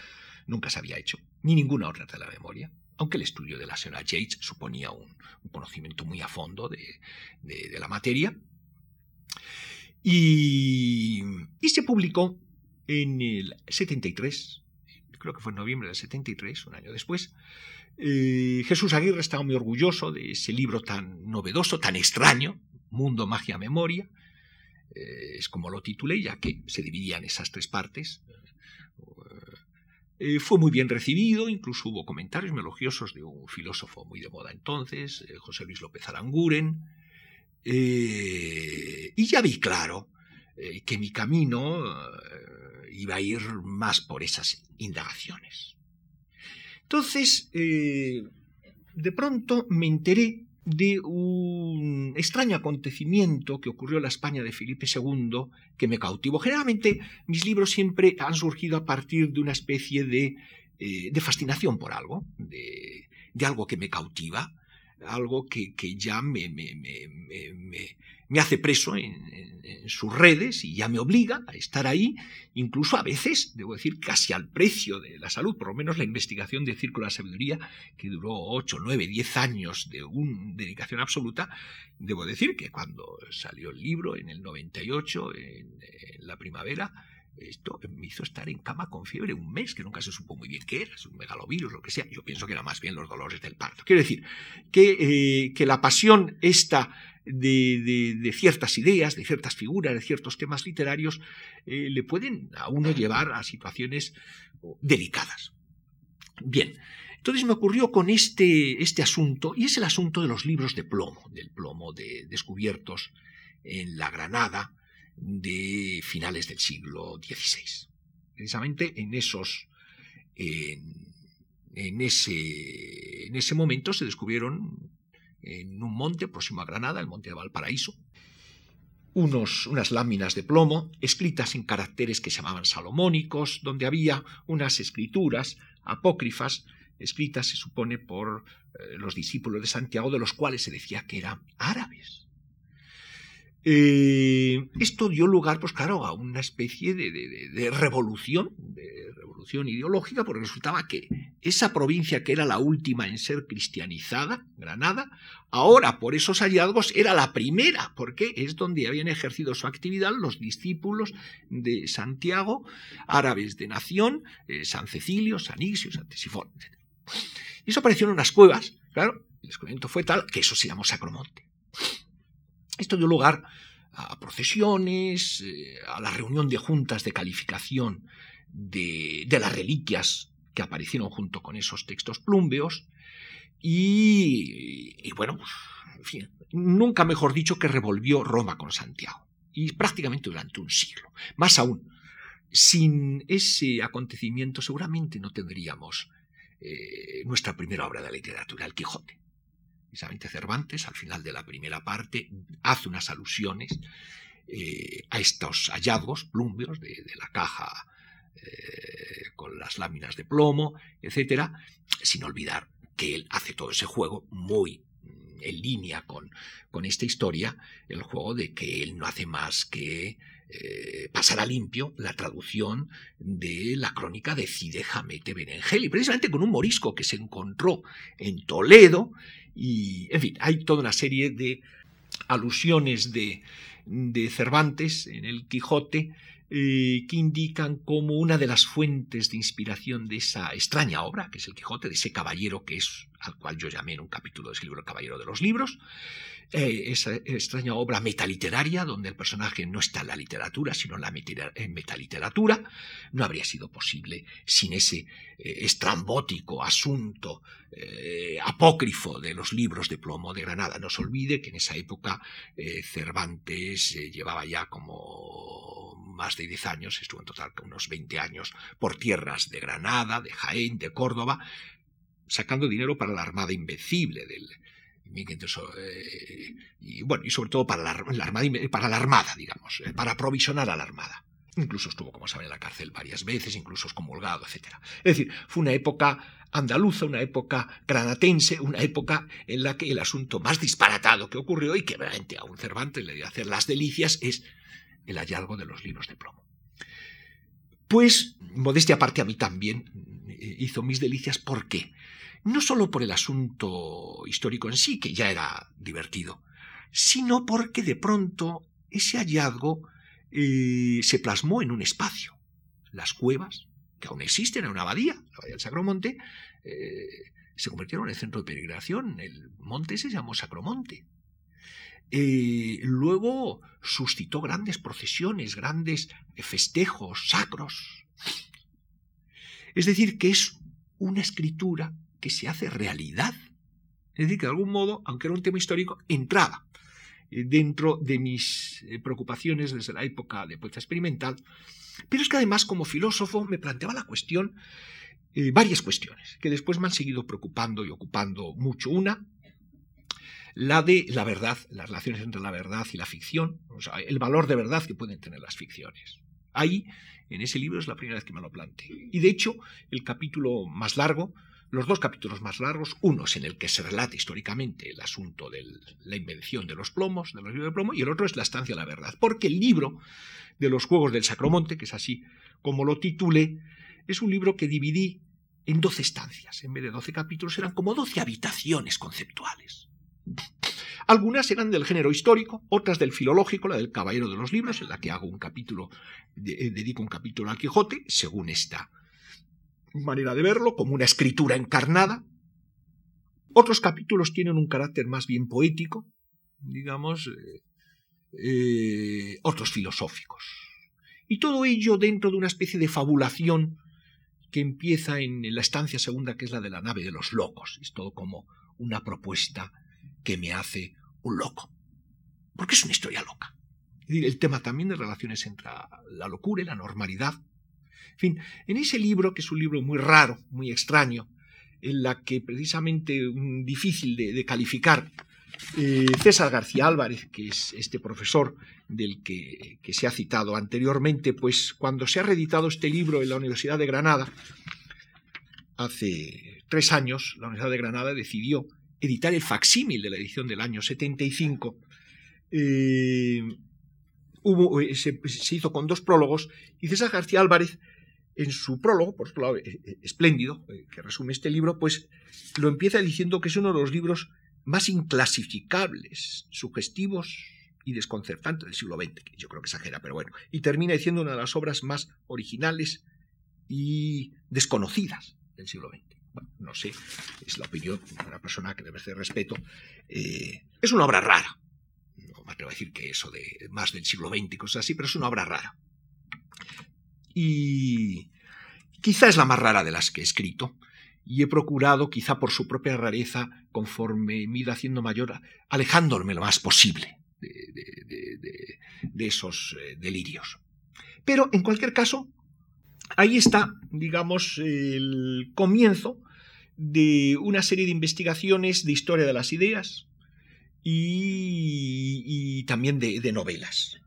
Speaker 2: nunca se había hecho, ni ninguna otra de la memoria aunque el estudio de la señora Yates suponía un, conocimiento muy a fondo de la materia, y, se publicó en el 73, creo que fue en noviembre del 73, un año después. Eh, Jesús Aguirre estaba muy orgulloso de ese libro tan novedoso, tan extraño, Mundo, Magia, Memoria. Eh, es como lo titulé, ya que se dividía en esas tres partes. Eh, fue muy bien recibido, incluso hubo comentarios melogiosos de un filósofo muy de moda entonces, José Luis López Aranguren, eh, y ya vi claro eh, que mi camino eh, iba a ir más por esas indagaciones. Entonces, de pronto me enteré de un extraño acontecimiento que ocurrió en la España de Felipe II que me cautivó. Generalmente mis libros siempre han surgido a partir de una especie de, de fascinación por algo, de, algo que me cautiva, algo que, que ya me, me, me, me hace preso en, sus redes y ya me obliga a estar ahí, incluso a veces, debo decir, casi al precio de la salud, por lo menos la investigación de Círculo de la Sabiduría, que duró 8, 9, 10 años de una dedicación absoluta, debo decir que cuando salió el libro en el 98, en, en la primavera, esto me hizo estar en cama con fiebre un mes, que nunca se supo muy bien qué era, es un megalovirus, lo que sea. Yo pienso que era más bien los dolores del parto. Quiero decir, que, eh, que la pasión esta de, ciertas ideas, de ciertas figuras, de ciertos temas literarios, eh, le pueden a uno llevar a situaciones delicadas. Bien, entonces me ocurrió con este, este asunto, y es el asunto de los libros de plomo, del plomo de, descubiertos en la Granada de finales del siglo XVI. Precisamente en esos... en, ese, en ese momento se descubrieron en un monte próximo a Granada, el monte de Valparaíso, unos, unas láminas de plomo escritas en caracteres que se llamaban salomónicos, donde había unas escrituras apócrifas escritas, se supone, por eh, los discípulos de Santiago, de los cuales se decía que eran árabes. Eh, esto dio lugar, pues claro, a una especie de, de revolución, de ideológica, porque resultaba que esa provincia que era la última en ser cristianizada, Granada, ahora por esos hallazgos era la primera, porque es donde habían ejercido su actividad los discípulos de Santiago, árabes de nación, eh, San Cecilio, San Ixio, San Tesifón, etc. Y eso apareció en unas cuevas, claro, el descubrimiento fue tal que eso se llamó Sacromonte. Esto dio lugar a procesiones, eh, a la reunión de juntas de calificación de, las reliquias que aparecieron junto con esos textos plúmbeos y, bueno, en fin, nunca mejor dicho que revolvió Roma con Santiago y prácticamente durante un siglo. Más aún, sin ese acontecimiento seguramente no tendríamos eh, nuestra primera obra de literatura, El Quijote. Precisamente Cervantes, al final de la primera parte, hace unas alusiones eh, a estos hallazgos plúmbeos de la caja eh, con las láminas de plomo, etcétera, sin olvidar que él hace todo ese juego muy mm, en línea con, con esta historia, el juego de que él no hace más que eh, pasar a limpio la traducción de la crónica de Cide Jamete Benengeli, precisamente con un morisco que se encontró en Toledo, y en fin, hay toda una serie de alusiones de, de Cervantes en el Quijote eh, que indican como una de las fuentes de inspiración de esa extraña obra, que es el Quijote, de ese caballero que es, al cual yo llamé en un capítulo de ese libro el caballero de los libros, eh, esa extraña obra metaliteraria, donde el personaje no está en la literatura, sino en la metaliteratura, no habría sido posible sin ese eh, estrambótico asunto apócrifo de los libros de plomo de Granada. No se olvide que en esa época Cervantes llevaba ya como más de 10 años, estuvo en total unos 20 años, por tierras de Granada, de Jaén, de Córdoba, sacando dinero para la Armada Invencible del, eh, y bueno, y sobre todo para la, armada, para la Armada, digamos, eh, para aprovisionar a la Armada. Incluso estuvo, como saben, en la cárcel varias veces, incluso excomulgado, etc. Es decir, fue una época andaluza, una época granatense, una época en la que el asunto más disparatado que ocurrió y que realmente a un Cervantes le dio hacer las delicias es el hallazgo de los libros de plomo. Pues, modestia aparte, a mí también eh, hizo mis delicias. ¿Por qué? No solo por el asunto histórico en sí, que ya era divertido, sino porque de pronto ese hallazgo eh, se plasmó en un espacio. Las cuevas, que aún existen en una abadía, la abadía del Sacromonte, eh, se convirtieron en el centro de peregrinación. El monte se llamó Sacromonte. Eh, luego suscitó grandes procesiones, grandes festejos sacros. Es decir, que es una escritura que se hace realidad. Es decir, que de algún modo, aunque era un tema histórico, entraba eh, dentro de mis eh, preocupaciones desde la época de poeta experimental. Pero es que además, como filósofo, me planteaba la cuestión, varias cuestiones, que después me han seguido preocupando y ocupando mucho. Una, la de la verdad, las relaciones entre la verdad y la ficción, o sea, el valor de verdad que pueden tener las ficciones. Ahí, en ese libro, es la primera vez que me lo planteo. Y de hecho, el capítulo más largo, los dos capítulos más largos, uno es en el que se relata históricamente el asunto de la invención de los plomos, de los libros de plomo, y el otro es la estancia de la verdad, porque el libro de los Juegos del Sacromonte, que es así como lo titulé, es un libro que dividí en 12 estancias. En vez de 12 capítulos eran como 12 habitaciones conceptuales. Algunas eran del género histórico, otras del filológico, la del Caballero de los Libros, en la que hago un capítulo, eh, dedico un capítulo al Quijote, según esta manera de verlo, como una escritura encarnada. Otros capítulos tienen un carácter más bien poético, digamos, eh, eh, otros filosóficos. Y todo ello dentro de una especie de fabulación que empieza en la estancia segunda, que es la de la nave de los locos. Es todo como una propuesta que me hace un loco. Porque es una historia loca. el tema también de relaciones entre la locura y la normalidad. En fin, en ese libro, que es un libro muy raro, muy extraño, en la que precisamente difícil de, calificar, eh, César García Álvarez, que es este profesor del que, que, se ha citado anteriormente, pues cuando se ha reeditado este libro en la Universidad de Granada, hace tres años, la Universidad de Granada decidió editar el facsímil de la edición del año 75. Eh, hubo, eh, se, hizo con dos prólogos y César García Álvarez, en su prólogo, por otro lado, eh, espléndido, que resume este libro, pues lo empieza diciendo que es uno de los libros más inclasificables, sugestivos y desconcertantes del siglo XX, que yo creo que exagera, pero bueno, y termina diciendo una de las obras más originales y desconocidas del siglo XX no sé, es la opinión de una persona que debe ser respeto, eh, es una obra rara. No me atrevo a decir que eso de más del siglo XX y cosas así, pero es una obra rara. Y quizá es la más rara de las que he escrito, y he procurado, quizá por su propia rareza, conforme me ido haciendo mayor, alejándome lo más posible de, de esos eh, delirios. Pero, en cualquier caso, ahí está, digamos, el comienzo de una serie de investigaciones de historia de las ideas y, también de, novelas.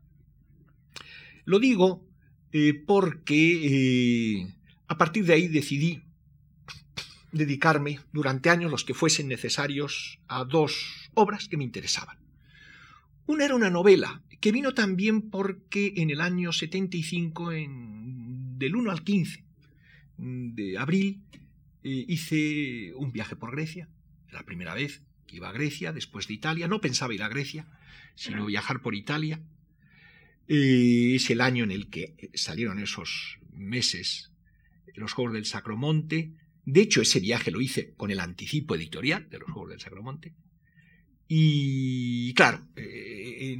Speaker 2: Lo digo eh, porque eh, a partir de ahí decidí dedicarme durante años los que fuesen necesarios a dos obras que me interesaban. Una era una novela que vino también porque en el año 75, en, del 1 al 15 de abril, eh, hice un viaje por Grecia, la primera vez que iba a Grecia, después de Italia. No pensaba ir a Grecia, sino viajar por Italia. Eh, es el año en el que salieron esos meses los Juegos del Sacromonte. De hecho, ese viaje lo hice con el anticipo editorial de los Juegos del Sacromonte. Y claro, eh,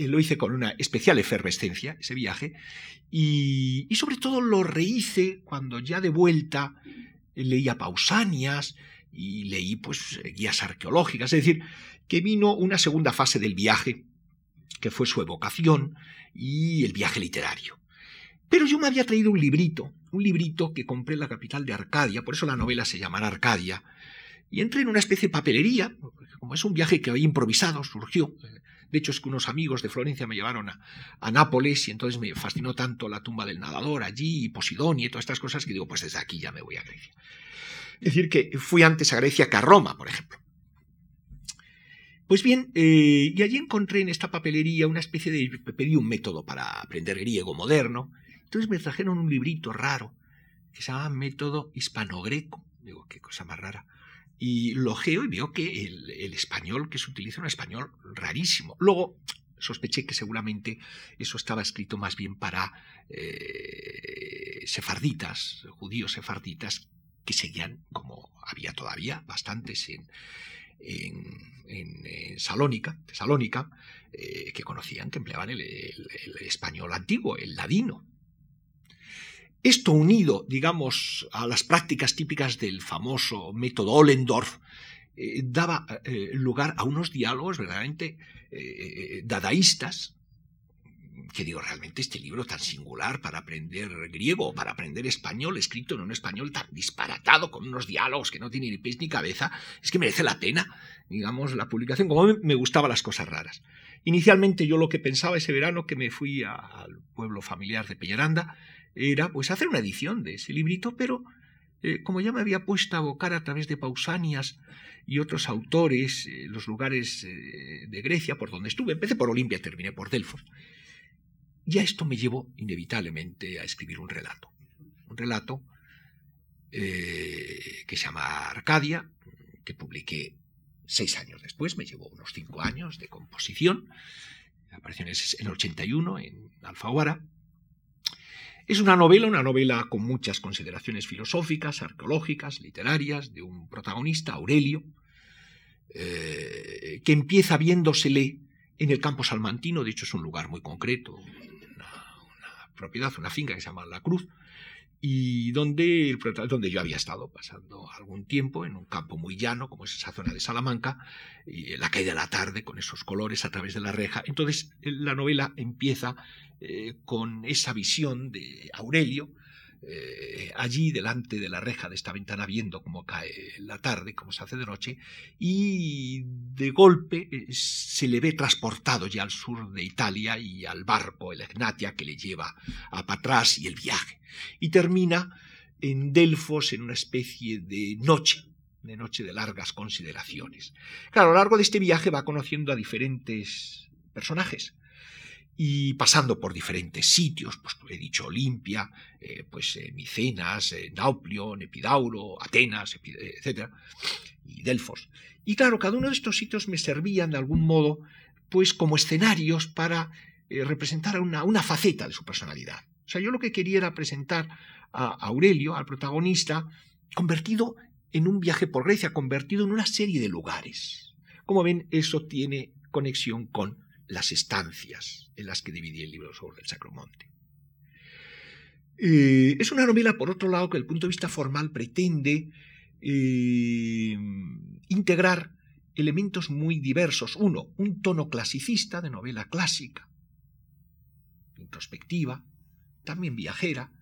Speaker 2: lo hice con una especial efervescencia, ese viaje, y, y, sobre todo lo rehice cuando ya de vuelta leía Pausanias y leí pues guías arqueológicas, es decir, que vino una segunda fase del viaje, que fue su evocación y el viaje literario. Pero yo me había traído un librito, un librito que compré en la capital de Arcadia, por eso la novela se llamará Arcadia, y entré en una especie de papelería, como es un viaje que había improvisado, surgió. De hecho, es que unos amigos de Florencia me llevaron a, Nápoles y entonces me fascinó tanto la tumba del nadador allí, y Posidonia y todas estas cosas, que digo, pues desde aquí ya me voy a Grecia. Es decir, que fui antes a Grecia que a Roma, por ejemplo. Pues bien, eh, y allí encontré en esta papelería una especie de... pedí un método para aprender griego moderno. Entonces me trajeron un librito raro que se llama Método Hispano-Greco. Digo, qué cosa más rara. Y lo geo y veo que el, español que se utiliza es un español rarísimo. Luego sospeché que seguramente eso estaba escrito más bien para eh, sefarditas, judíos sefarditas, que seguían, como había todavía bastantes en, en, Salónica, Tesalónica, eh, que conocían, que empleaban el, español antiguo, el ladino. Esto unido, digamos, a las prácticas típicas del famoso método Ollendorf, eh, daba eh, lugar a unos diálogos verdaderamente dadaístas, que digo, realmente este libro tan singular para aprender griego o para aprender español, escrito en un español tan disparatado, con unos diálogos que no tienen ni pies ni cabeza, es que merece la pena, digamos, la publicación, como me gustaban las cosas raras. Inicialmente yo lo que pensaba ese verano que me fui al pueblo familiar de Peñaranda era pues hacer una edición de ese librito, pero eh, como ya me había puesto a abocar a través de Pausanias y otros autores, eh, los lugares eh, de Grecia por donde estuve, empecé por Olimpia, terminé por Delfos, ya esto me llevó inevitablemente a escribir un relato. Un relato que se llama Arcadia, que publiqué seis años después, me llevó unos cinco años de composición, apareció en el 81 en Alfaguara, es una novela, una novela con muchas consideraciones filosóficas, arqueológicas, literarias, de un protagonista, Aurelio, eh, que empieza viéndosele en el campo salmantino, de hecho es un lugar muy concreto, propiedad, una finca que se llama La Cruz, y donde, donde yo había estado pasando algún tiempo en un campo muy llano, como es esa zona de Salamanca, y la caída de la tarde con esos colores a través de la reja. Entonces la novela empieza eh, con esa visión de Aurelio, eh, allí delante de la reja de esta ventana viendo cómo cae la tarde, cómo se hace de noche, y de golpe eh, se le ve transportado ya al sur de Italia y al barco, el Egnatia, que le lleva a Patras y el viaje. Y termina en Delfos en una especie de noche, de noche de largas consideraciones. Claro, a lo largo de este viaje va conociendo a diferentes personajes y pasando por diferentes sitios, pues he dicho Olimpia, eh, pues eh, Micenas, eh, Nauplion, Epidauro, Atenas, etc. y Delfos. Y claro, cada uno de estos sitios me servían de algún modo pues como escenarios para representar una, una faceta de su personalidad. O sea, yo lo que quería era presentar a Aurelio, al protagonista, convertido en un viaje por Grecia, convertido en una serie de lugares. Como ven, eso tiene conexión con las estancias en las que dividí el libro sobre el Sacromonte. Eh, es una novela, por otro lado, que desde el punto de vista formal pretende eh, integrar elementos muy diversos. Uno, un tono clasicista de novela clásica, introspectiva, también viajera,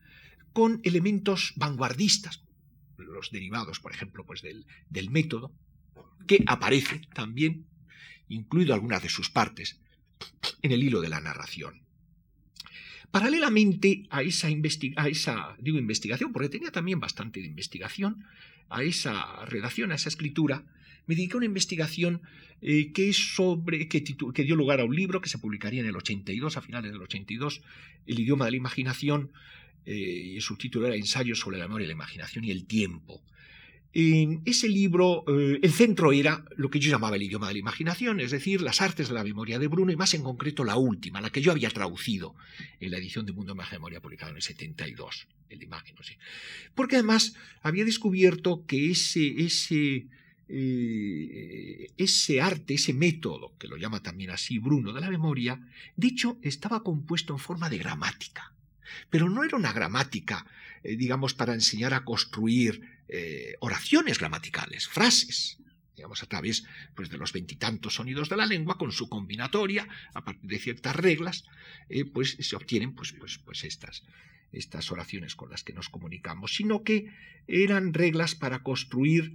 Speaker 2: con elementos vanguardistas, los derivados, por ejemplo, pues del, del método, que aparece también, incluido algunas de sus partes, en el hilo de la narración. Paralelamente a esa, a esa digo, investigación, porque tenía también bastante de investigación, a esa redacción, a esa escritura, me dediqué a una investigación eh, que, sobre, que, dio lugar a un libro que se publicaría en el 82, a finales del 82, El idioma de la imaginación, eh, y su título era Ensayo sobre la memoria, la imaginación y el tiempo. En ese libro, eh, el centro era lo que yo llamaba el idioma de la imaginación, es decir, las artes de la memoria de Bruno, y más en concreto la última, la que yo había traducido en la edición de Mundo de Memoria publicada en el 72, el de imagen, sé. Porque además había descubierto que ese, ese, eh, ese arte, ese método, que lo llama también así Bruno, de la memoria, dicho, estaba compuesto en forma de gramática. Pero no era una gramática, eh, digamos, para enseñar a construir eh, oraciones gramaticales, frases, digamos, a través pues, de los veintitantos sonidos de la lengua, con su combinatoria, a partir de ciertas reglas, eh, pues se obtienen pues, pues, pues, estas, estas oraciones con las que nos comunicamos, sino que eran reglas para construir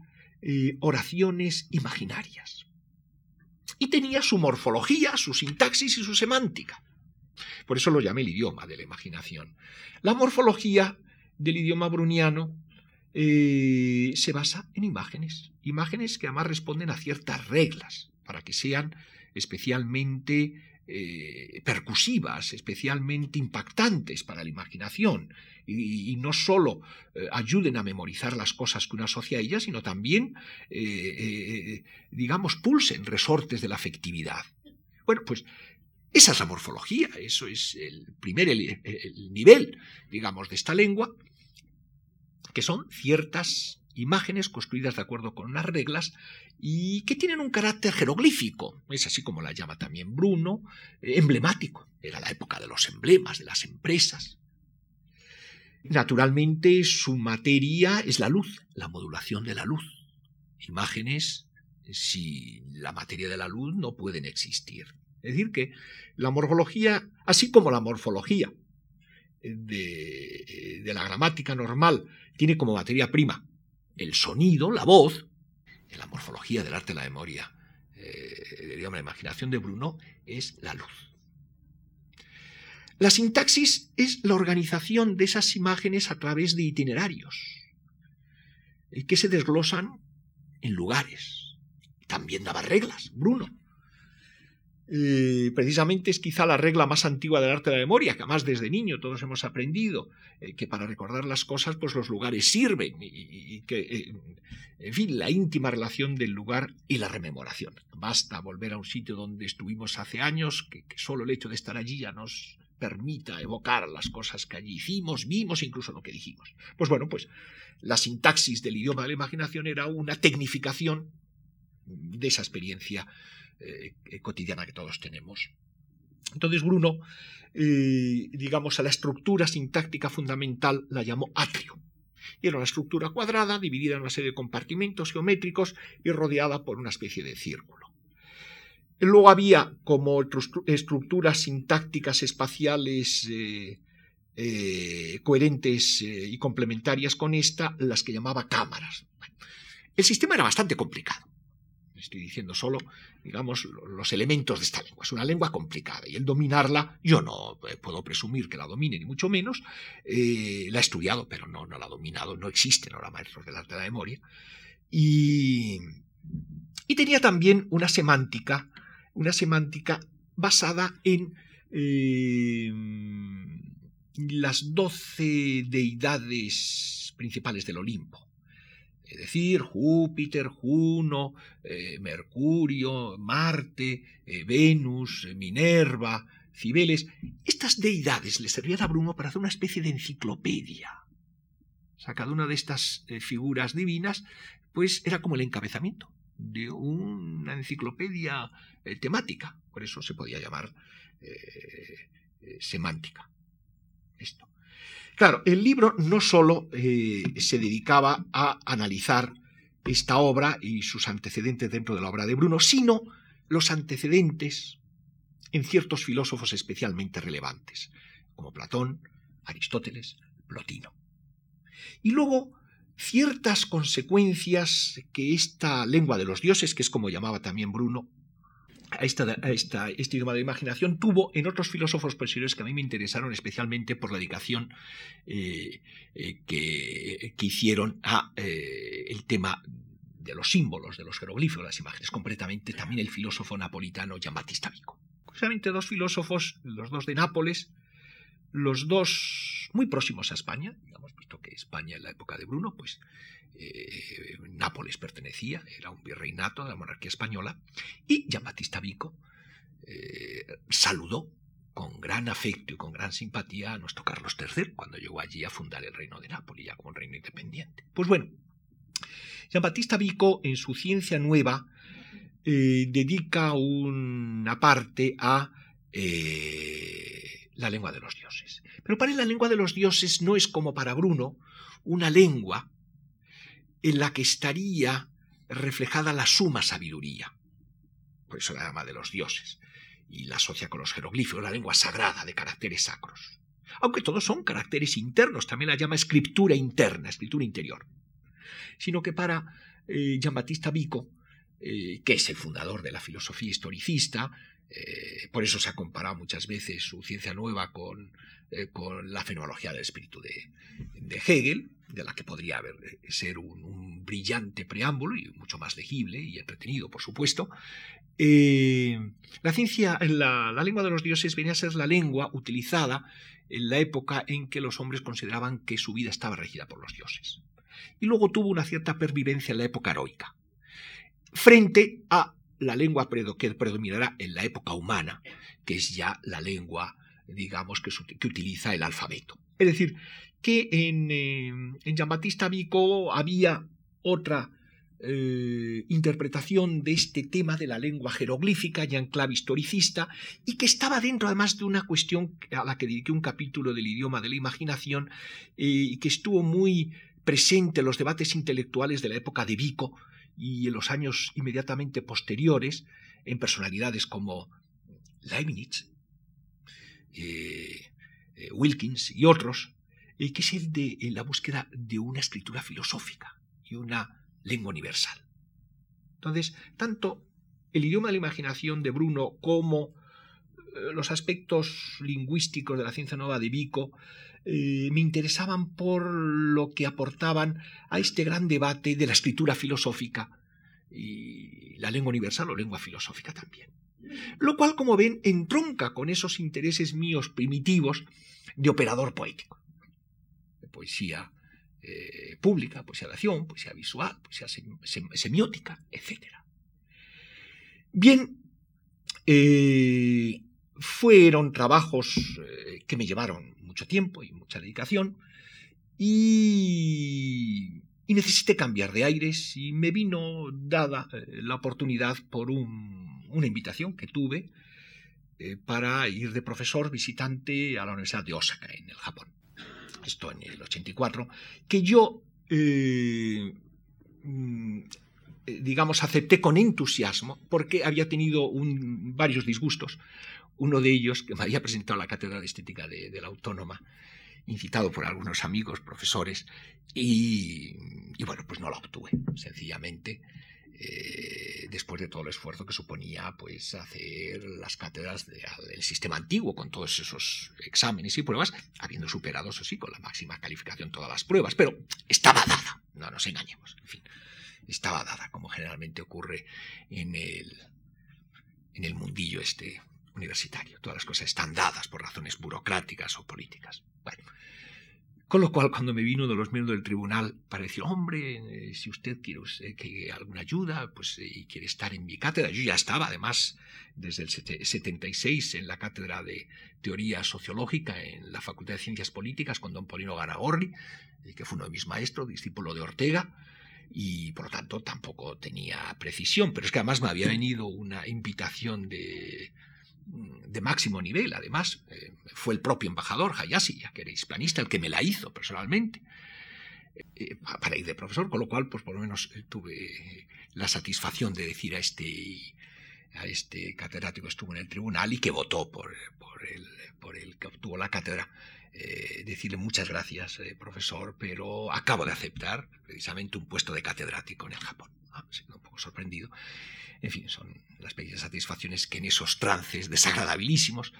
Speaker 2: oraciones imaginarias. Y tenía su morfología, su sintaxis y su semántica. Por eso lo llamé el idioma de la imaginación. La morfología del idioma bruniano eh, se basa en imágenes, imágenes que además responden a ciertas reglas para que sean especialmente eh, percusivas, especialmente impactantes para la imaginación y, no solo eh, ayuden a memorizar las cosas que uno asocia a ellas, sino también, digamos, pulsen resortes de la afectividad. Bueno, pues esa es la morfología, eso es el primer nivel, digamos, de esta lengua, que son ciertas imágenes construidas de acuerdo con unas reglas y que tienen un carácter jeroglífico, es así como la llama también Bruno, eh, emblemático. Era la época de los emblemas, de las empresas. Naturalmente, su materia es la luz, la modulación de la luz. Imágenes, sin la materia de la luz, no pueden existir. Es decir, que la morfología, así como la morfología de, de la gramática normal tiene como materia prima el sonido, la voz, en la morfología del arte de la memoria, eh, digamos, la imaginación de Bruno es la luz. La sintaxis es la organización de esas imágenes a través de itinerarios eh, que se desglosan en lugares. También daba reglas, Bruno. Eh, precisamente es quizá la regla más antigua del arte de la memoria, que además desde niño todos hemos aprendido, eh, que para recordar las cosas, pues los lugares sirven, y, que, eh, en fin, la íntima relación del lugar y la rememoración. Basta volver a un sitio donde estuvimos hace años, que, que solo el hecho de estar allí ya nos permita evocar las cosas que allí hicimos, vimos, incluso lo que dijimos. Pues bueno, pues la sintaxis del idioma de la imaginación era una tecnificación de esa experiencia eh, cotidiana que todos tenemos. Entonces Bruno, eh, digamos, a la estructura sintáctica fundamental la llamó atrio. Y era una estructura cuadrada, dividida en una serie de compartimentos geométricos y rodeada por una especie de círculo. Luego había como estructuras sintácticas espaciales eh, coherentes y complementarias con esta, las que llamaba cámaras. El sistema era bastante complicado estoy diciendo solo, digamos, los elementos de esta lengua. Es una lengua complicada y el dominarla, yo no eh, puedo presumir que la domine, ni mucho menos. Eh, la he estudiado, pero no, no la he dominado. No existen ahora maestros del arte de la memoria. Y, y tenía también una semántica, una semántica basada en eh, las doce deidades principales del Olimpo es decir, Júpiter, Juno, eh, Mercurio, Marte, eh, Venus, eh, Minerva, Cibeles, estas deidades le servían a Bruno para hacer una especie de enciclopedia. O sea, cada una de estas figuras divinas, pues era como el encabezamiento de una enciclopedia temática. Por eso se podía llamar semántica. Esto. Claro, el libro no solo eh, se dedicaba a analizar esta obra y sus antecedentes dentro de la obra de Bruno, sino los antecedentes en ciertos filósofos especialmente relevantes, como Platón, Aristóteles, Plotino. Y luego ciertas consecuencias que esta lengua de los dioses, que es como llamaba también Bruno, a, esta, este idioma de imaginación tuvo en otros filósofos posteriores que a mí me interesaron especialmente por la dedicación eh, eh, que, hicieron a eh, el tema de los símbolos, de los jeroglíficos, las imágenes, concretamente también el filósofo napolitano Giambattista Vico. Curiosamente dos filósofos, los dos de Nápoles, los dos muy próximos a España, hemos visto que España en la época de Bruno, pues eh, Nápoles pertenecía, era un virreinato de la monarquía española, y Giambattista Vico eh, saludó con gran afecto y con gran simpatía a nuestro Carlos III cuando llegó allí a fundar el reino de Nápoles, ya como un reino independiente. Pues bueno, Giambattista Vico en su Ciencia Nueva eh, dedica una parte a la lengua de los dioses. Pero para él la lengua de los dioses no es como para Bruno una lengua en la que estaría reflejada la suma sabiduría. Por eso la llama de los dioses. Y la asocia con los jeroglíficos, la lengua sagrada de caracteres sacros. Aunque todos son caracteres internos, también la llama escritura interna, escritura interior. Sino que para eh, Giambattista Vico, eh, que es el fundador de la filosofía historicista, eh, por eso se ha comparado muchas veces su ciencia nueva con, eh, con la fenomenología del espíritu de, Hegel, de la que podría eh, ser un, brillante preámbulo y mucho más legible y entretenido, por supuesto. la ciencia, la lengua de los dioses venía a ser la lengua utilizada en la época en que los hombres consideraban que su vida estaba regida por los dioses. Y luego tuvo una cierta pervivencia en la época heroica, frente a la lengua que predominará en la época humana, que es ya la lengua, digamos, que, utiliza el alfabeto. Es decir, que en, eh, en Giambattista Vico había otra eh, interpretación de este tema de la lengua jeroglífica ya en clave historicista y que estaba dentro además de una cuestión a la que dediqué un capítulo del idioma de la imaginación eh, y que estuvo muy presente en los debates intelectuales de la época de Vico, y en los años inmediatamente posteriores, en personalidades como Leibniz, eh, eh, Wilkins y otros, que es el de la búsqueda de una escritura filosófica y una lengua universal. Entonces, tanto el idioma de la imaginación de Bruno como los aspectos lingüísticos de la ciencia nueva de Vico me interesaban por lo que aportaban a este gran debate de la escritura filosófica y la lengua universal o lengua filosófica también. Lo cual, como ven, entronca con esos intereses míos primitivos de operador poético. De poesía eh, pública, poesía de acción, poesía visual, poesía semiótica, etc. Bien, eh, fueron trabajos eh, que me llevaron mucho tiempo y mucha dedicación y y necesité cambiar de aires y me vino dada la oportunidad por una invitación que tuve eh, para ir de profesor visitante a la Universidad de Osaka, en el Japón. Esto en el 84, que yo, eh, mm, digamos, acepté con entusiasmo porque había tenido varios disgustos. Uno de ellos, que me había presentado la Cátedra de Estética de la Autónoma, incitado por algunos amigos, profesores, y, bueno, pues no la obtuve, sencillamente. Eh, después de todo el esfuerzo que suponía pues hacer las cátedras del sistema antiguo con todos esos exámenes y pruebas, habiendo superado, eso sí, con la máxima calificación todas las pruebas, pero estaba dada, no nos engañemos, en fin, estaba dada, como generalmente ocurre en el, en el mundillo este universitario. Todas las cosas están dadas por razones burocráticas o políticas. Bueno, con lo cual, cuando me vino de los miembros del tribunal para decir, hombre, eh, si usted quiere que alguna ayuda, pues eh, y quiere estar en mi cátedra, yo ya estaba, además, desde el 76 en la cátedra de teoría sociológica en la Facultad de Ciencias Políticas con don Polino Garagorri, eh, que fue uno de mis maestros, discípulo de Ortega, y por lo tanto tampoco tenía precisión, pero es que además me había venido una invitación de de máximo nivel, además. Eh, fue el propio embajador Hayashi, ya que era hisplanista, el que me la hizo personalmente eh, para ir de profesor, con lo cual, pues por lo menos eh, tuve la satisfacción de decir a este, a este catedrático que estuvo en el tribunal y que votó por, por, el, por el que obtuvo la cátedra, decirle muchas gracias, profesor, pero acabo de aceptar precisamente un puesto de catedrático en el Japón. Ah, un poco sorprendido. En fin, son las pequeñas satisfacciones que en esos trances desagradabilísimos.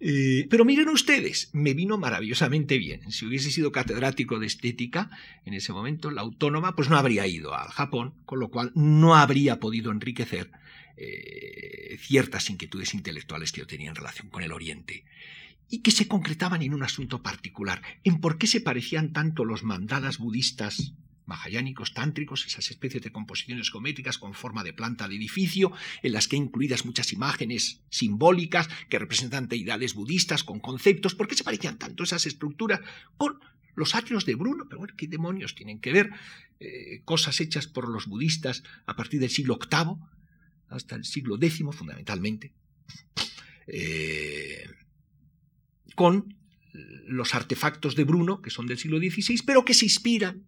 Speaker 2: Eh, pero miren ustedes, me vino maravillosamente bien. Si hubiese sido catedrático de estética en ese momento, la autónoma, pues no habría ido al Japón, con lo cual no habría podido enriquecer eh, ciertas inquietudes intelectuales que yo tenía en relación con el Oriente y que se concretaban en un asunto particular, en por qué se parecían tanto los mandalas budistas mahayánicos, tántricos, esas especies de composiciones geométricas con forma de planta de edificio, en las que incluidas muchas imágenes simbólicas que representan deidades budistas con conceptos. ¿Por qué se parecían tanto esas estructuras con los atrios de Bruno? Pero bueno, ¿qué demonios tienen que ver eh, cosas hechas por los budistas a partir del siglo VIII hasta el siglo X, fundamentalmente, eh, con los artefactos de Bruno, que son del siglo XVI, pero que se inspiran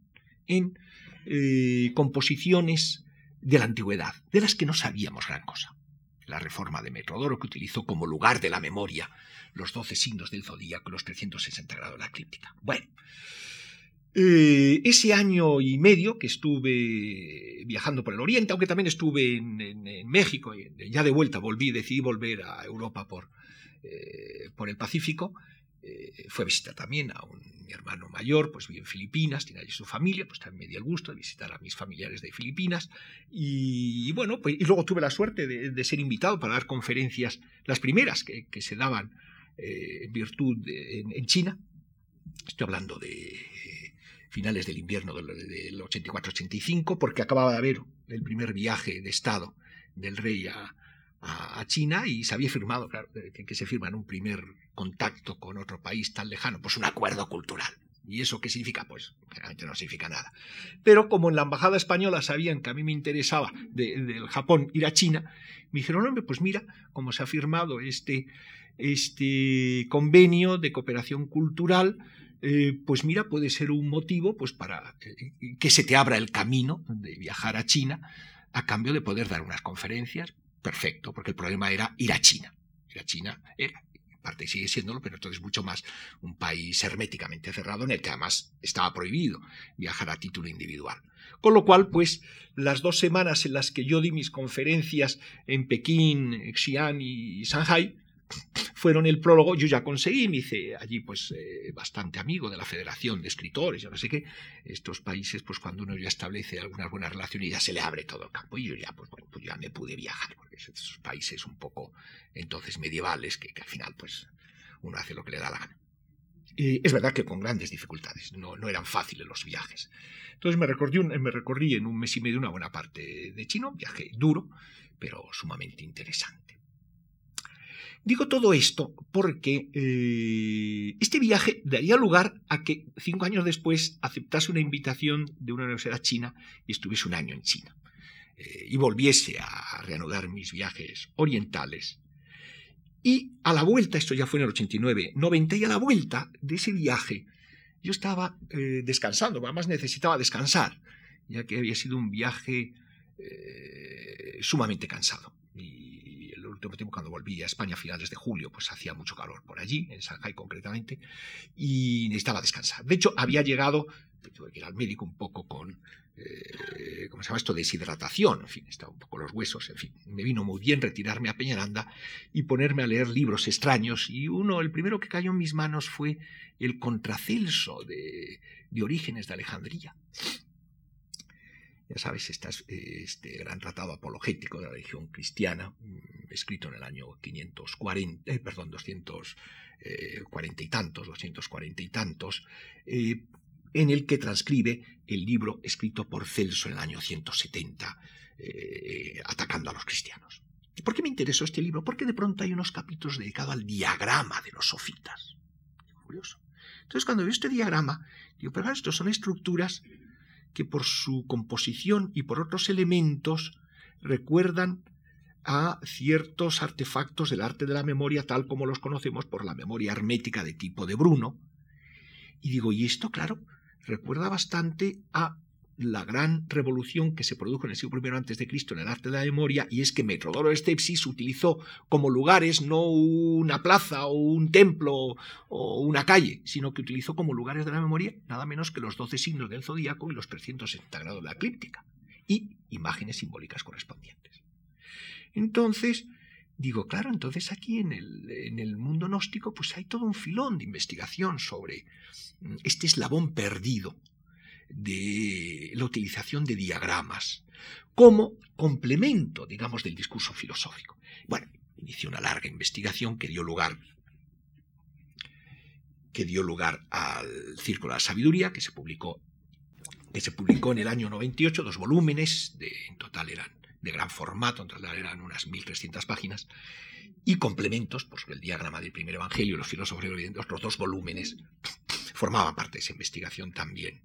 Speaker 2: en eh, composiciones de la antigüedad, de las que no sabíamos gran cosa. La reforma de Metrodoro, que utilizó como lugar de la memoria los doce signos del zodíaco, los 360 grados de la eclíptica. Bueno, eh, ese año y medio que estuve viajando por el Oriente, aunque también estuve en, México, y ya de vuelta volví, decidí volver a Europa por, eh, por el Pacífico, eh, fue a visitar también a un, mi hermano mayor, pues vive en Filipinas, tiene allí su familia, pues también me di el gusto de visitar a mis familiares de Filipinas. Y, bueno, pues, y luego tuve la suerte de, ser invitado para dar conferencias, las primeras que, se daban eh, en virtud en, China. Estoy hablando de finales del invierno del, del 84-85, porque acababa de haber el primer viaje de Estado del rey a, a, China y se había firmado, claro, que, se firma en un primer contacto con otro país tan lejano, pues un acuerdo cultural. ¿Y eso qué significa? Pues realmente no significa nada. Pero como en la embajada española sabían que a mí me interesaba del Japón ir a China, me dijeron, hombre, pues mira, como se ha firmado este, este convenio de cooperación cultural, eh, pues mira, puede ser un motivo pues para eh, que se te abra el camino de viajar a China a cambio de poder dar unas conferencias perfecto, porque el problema era ir a China. Ya China era, parte sigue siéndolo, pero entonces mucho más un país herméticamente cerrado en el que además estaba prohibido viajar a título individual. Con lo cual, pues, las dos semanas en las que yo di mis conferencias en Pekín, Xi'an y Shanghai, fueron el prólogo, yo ya conseguí, me hice allí pues eh, bastante amigo de la Federación de Escritores, yo no sé qué, estos países pues cuando uno ya establece algunas buenas relaciones ya se le abre todo el campo y yo ya pues bueno, pues ya me pude viajar, porque esos países un poco entonces medievales que, al final pues uno hace lo que le da la gana. Y es verdad que con grandes dificultades, no, no eran fáciles los viajes. Entonces me recorrí, me recorrí en un mes y medio una buena parte de Chino, viaje duro, pero sumamente interesante. Digo todo esto porque eh, este viaje daría lugar a que cinco años después aceptase una invitación de una universidad china y estuviese un año en China. Eh, y volviese a reanudar mis viajes orientales. Y a la vuelta, esto ya fue en el 89, 90, y a la vuelta de ese viaje, yo estaba eh, descansando, además necesitaba descansar, ya que había sido un viaje sumamente cansado. Tiempo cuando volví a España a finales de julio, pues hacía mucho calor por allí, en Shanghai concretamente, y necesitaba descansar. De hecho, había llegado, tuve que ir al médico un poco con, eh, ¿cómo se llama esto? Deshidratación, en fin, estaba un poco los huesos, en fin. Me vino muy bien retirarme a Peñaranda y ponerme a leer libros extraños, y uno, el primero que cayó en mis manos fue el Contracelso de, de Orígenes de Alejandría ya sabes, este gran tratado apologético de la religión cristiana, mm, escrito en el año 540, eh, perdón, 240 eh, y tantos, 240 y tantos, eh, en el que transcribe el libro escrito por Celso en el año 170, atacando a los cristianos. ¿Por qué me interesó este libro? Porque de pronto hay unos capítulos dedicados al diagrama de los sofitas. Curioso. Entonces, cuando veo este diagrama, digo, pero estos son estructuras que por su composición y por otros elementos recuerdan a ciertos artefactos del arte de la memoria tal como los conocemos por la memoria hermética de tipo de Bruno. Y digo, y esto, claro, recuerda bastante a la gran revolución que se produjo en el siglo I antes de Cristo en el arte de la memoria y es que Metrodoro Stepsis utilizó como lugares no una plaza o un templo o una calle, sino que utilizó como lugares de la memoria nada menos que los doce signos del zodíaco y los 360 grados de la eclíptica y imágenes simbólicas correspondientes. Entonces, digo, claro, entonces aquí en el, en el mundo gnóstico pues hay todo un filón de investigación sobre mm, este eslabón perdido de la utilización de diagramas como complemento, digamos, del discurso filosófico. Bueno, inició una larga investigación que dio lugar que dio lugar al Círculo de la Sabiduría, que se publicó, que se publicó en el año 98, dos volúmenes, en total eran de gran formato, en total eran unas 1.300 páginas, y complementos, pues el diagrama del primer evangelio y los filósofos evidentes, los dos volúmenes, formaban parte de esa investigación también.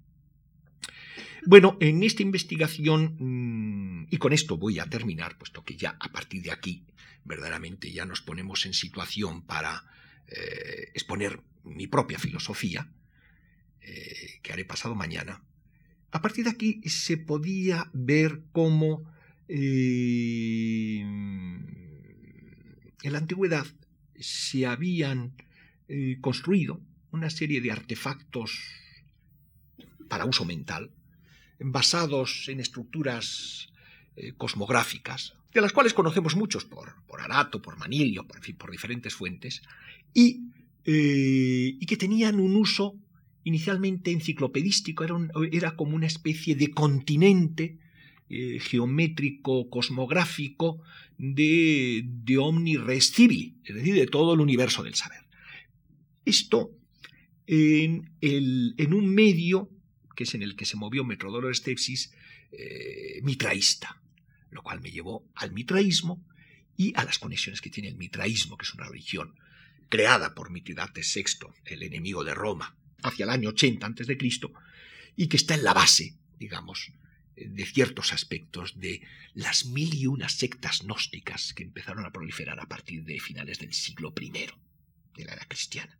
Speaker 2: Bueno, en esta investigación, mm, y con esto voy a terminar, puesto que ya a partir de aquí verdaderamente ya nos ponemos en situación para eh, exponer mi propia filosofía, eh, que haré pasado mañana, a partir de aquí se podía ver cómo eh, en la antigüedad se habían construido una serie de artefactos para uso mental, basados en estructuras eh, cosmográficas, de las cuales conocemos muchos por, por Arato, por Manilio, por, fin, por diferentes fuentes, y, eh, y, que tenían un uso inicialmente enciclopedístico, era, era como una especie de continente eh, geométrico, cosmográfico de, de omni res civili, es decir, de todo el universo del saber. Esto en, el, en un medio que es en el que se movió Metrodoro Stepsis, eh, mitraísta, lo cual me llevó al mitraísmo y a las conexiones que tiene el mitraísmo, que es una religión creada por Mitridates VI, el enemigo de Roma, hacia el año 80 a.C., y que está en la base, digamos, de ciertos aspectos de las mil y unas sectas gnósticas que empezaron a proliferar a partir de finales del siglo I de la era cristiana,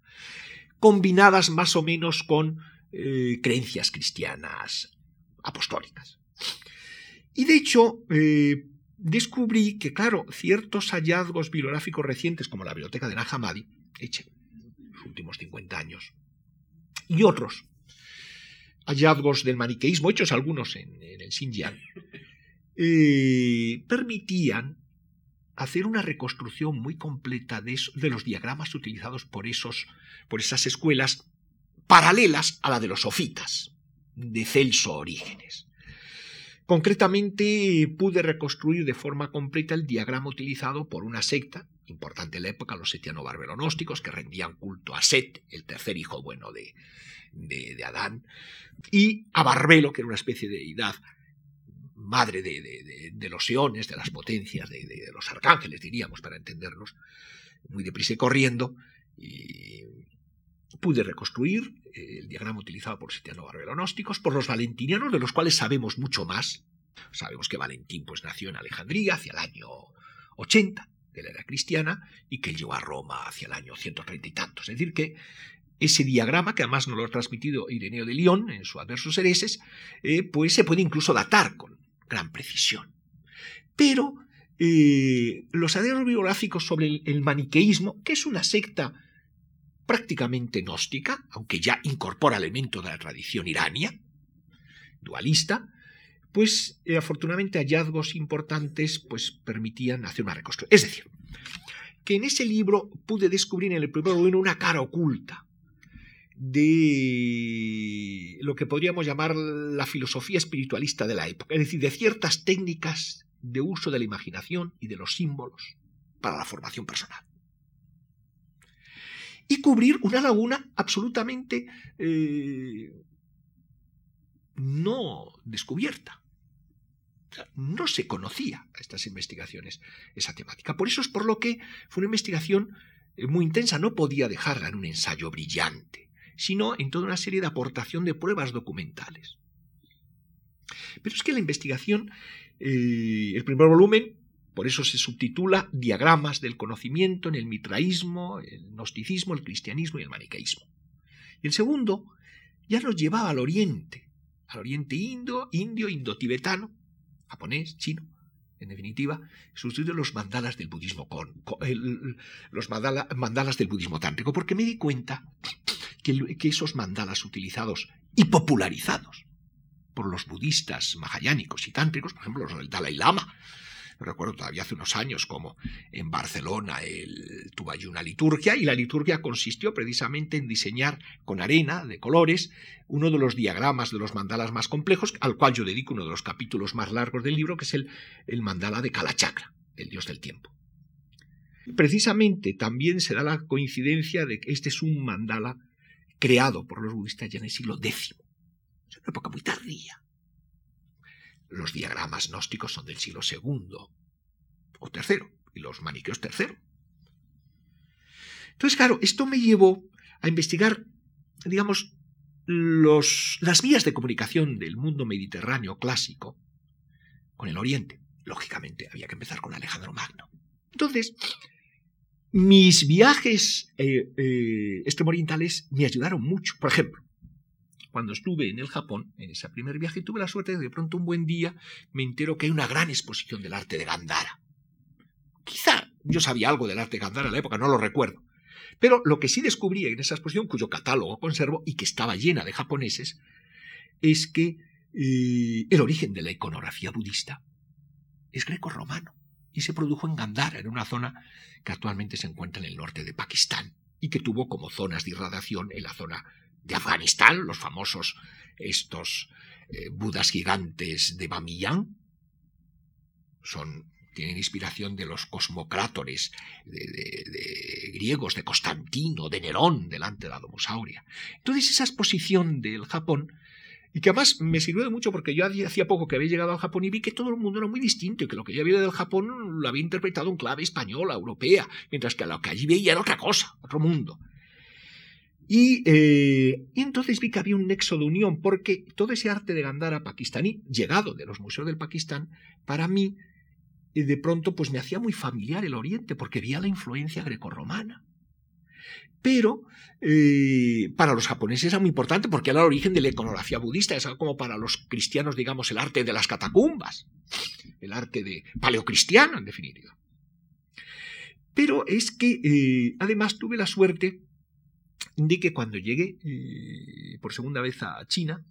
Speaker 2: combinadas más o menos con eh, creencias cristianas apostólicas. Y de hecho, eh, descubrí que, claro, ciertos hallazgos bibliográficos recientes, como la biblioteca de Nahamadi, hecha en los últimos 50 años, y otros hallazgos del maniqueísmo, hechos algunos en, el Xinjiang, eh, permitían hacer una reconstrucción muy completa de, de, los diagramas utilizados por, esos, por esas escuelas paralelas a la de los sofitas, de Celso Orígenes. Concretamente, pude reconstruir de forma completa el diagrama utilizado por una secta, importante en la época, los setiano-barbelonósticos, que rendían culto a Set, el tercer hijo bueno de, de, Adán, y a Barbelo, que era una especie de deidad madre de, los eones, de las potencias, de, los arcángeles, diríamos, para entendernos, muy deprisa y corriendo, y pude reconstruir el diagrama utilizado por los setiano-barbelonósticos, por los valentinianos, de los cuales sabemos mucho más. Sabemos que Valentín pues, nació en Alejandría hacia el año 80 de la era cristiana y que llegó a Roma hacia el año 130 y tantos. Es decir, que ese diagrama, que además nos lo ha transmitido Ireneo de León en su Adversos Hereses, eh, pues se puede incluso datar con gran precisión. Pero eh, los hallazgos bibliográficos sobre el, maniqueísmo, que es una secta prácticamente gnóstica, aunque ya incorpora elementos de la tradición irania, dualista, pues eh, afortunadamente hallazgos importantes pues permitían hacer una reconstrucción. Es decir, que en ese libro pude descubrir en el primer volumen una cara oculta de lo que podríamos llamar la filosofía espiritualista de la época, es decir, de ciertas técnicas de uso de la imaginación y de los símbolos para la formación personal y cubrir una laguna absolutamente eh, no descubierta. no se conocía a estas investigaciones esa temática. Por eso es por lo que fue una investigación eh, muy intensa. No podía dejarla en un ensayo brillante, sino en toda una serie de aportación de pruebas documentales. Pero es que la investigación, eh, el primer volumen, por eso se subtitula Diagramas del conocimiento en el mitraísmo, el gnosticismo, el cristianismo y el maniqueísmo. Y el segundo ya nos llevaba al oriente, al oriente indio, indio, indo-tibetano, japonés, chino, en definitiva, sustituye los mandalas del budismo con, los mandalas del budismo tántrico, porque me di cuenta que, que, esos mandalas utilizados y popularizados por los budistas mahayánicos y tántricos, por ejemplo los del Dalai Lama, recuerdo todavía hace unos años como en Barcelona él tuvo allí una liturgia y la liturgia consistió precisamente en diseñar con arena de colores uno de los diagramas de los mandalas más complejos, al cual yo dedico uno de los capítulos más largos del libro, que es el, el mandala de Kalachakra, el dios del tiempo. Precisamente también se da la coincidencia de que este es un mandala creado por los budistas ya en el siglo X. Es una época muy tardía. Los diagramas gnósticos son del siglo II o III y los maniqueos tercero. Entonces, claro, esto me llevó a investigar, digamos, las vías de comunicación del mundo mediterráneo clásico con el Oriente. Lógicamente, había que empezar con Alejandro Magno. Entonces, mis viajes eh, eh, extremorientales me ayudaron mucho. Por ejemplo, cuando estuve en el Japón, en ese primer viaje, tuve la suerte de de pronto un buen día me entero que hay una gran exposición del arte de Gandhara. Quizá yo sabía algo del arte de Gandhara en la época, no lo recuerdo. Pero lo que sí descubrí en esa exposición, cuyo catálogo conservo y que estaba llena de japoneses, es que eh, el origen de la iconografía budista es greco-romano y se produjo en Gandhara, en una zona que actualmente se encuentra en el norte de Pakistán y que tuvo como zonas de irradiación en la zona de Afganistán, los famosos estos eh, budas gigantes de Bamiyan, son, tienen inspiración de los cosmocrátores de, griegos, de Constantino, de Nerón, delante de la Domosauria. Entonces esa exposición del Japón y que además me sirvió de mucho porque yo hacía poco que había llegado al Japón y vi que todo el mundo era muy distinto y que lo que yo había del Japón lo había interpretado en clave española, europea, mientras que lo que allí veía era otra cosa, otro mundo. Eh, y, entonces vi que había un nexo de unión, porque todo ese arte de Gandhara pakistaní, llegado de los museos del Pakistán, para mí, eh, de pronto, pues me hacía muy familiar el Oriente, porque veía la influencia grecorromana. pero eh, para los japoneses era muy importante porque era el origen de la iconografía budista, es algo como para los cristianos, digamos, el arte de las catacumbas, el arte de paleocristiano, en definitiva. Pero es que además tuve la suerte de que cuando llegué eh, por segunda vez a China,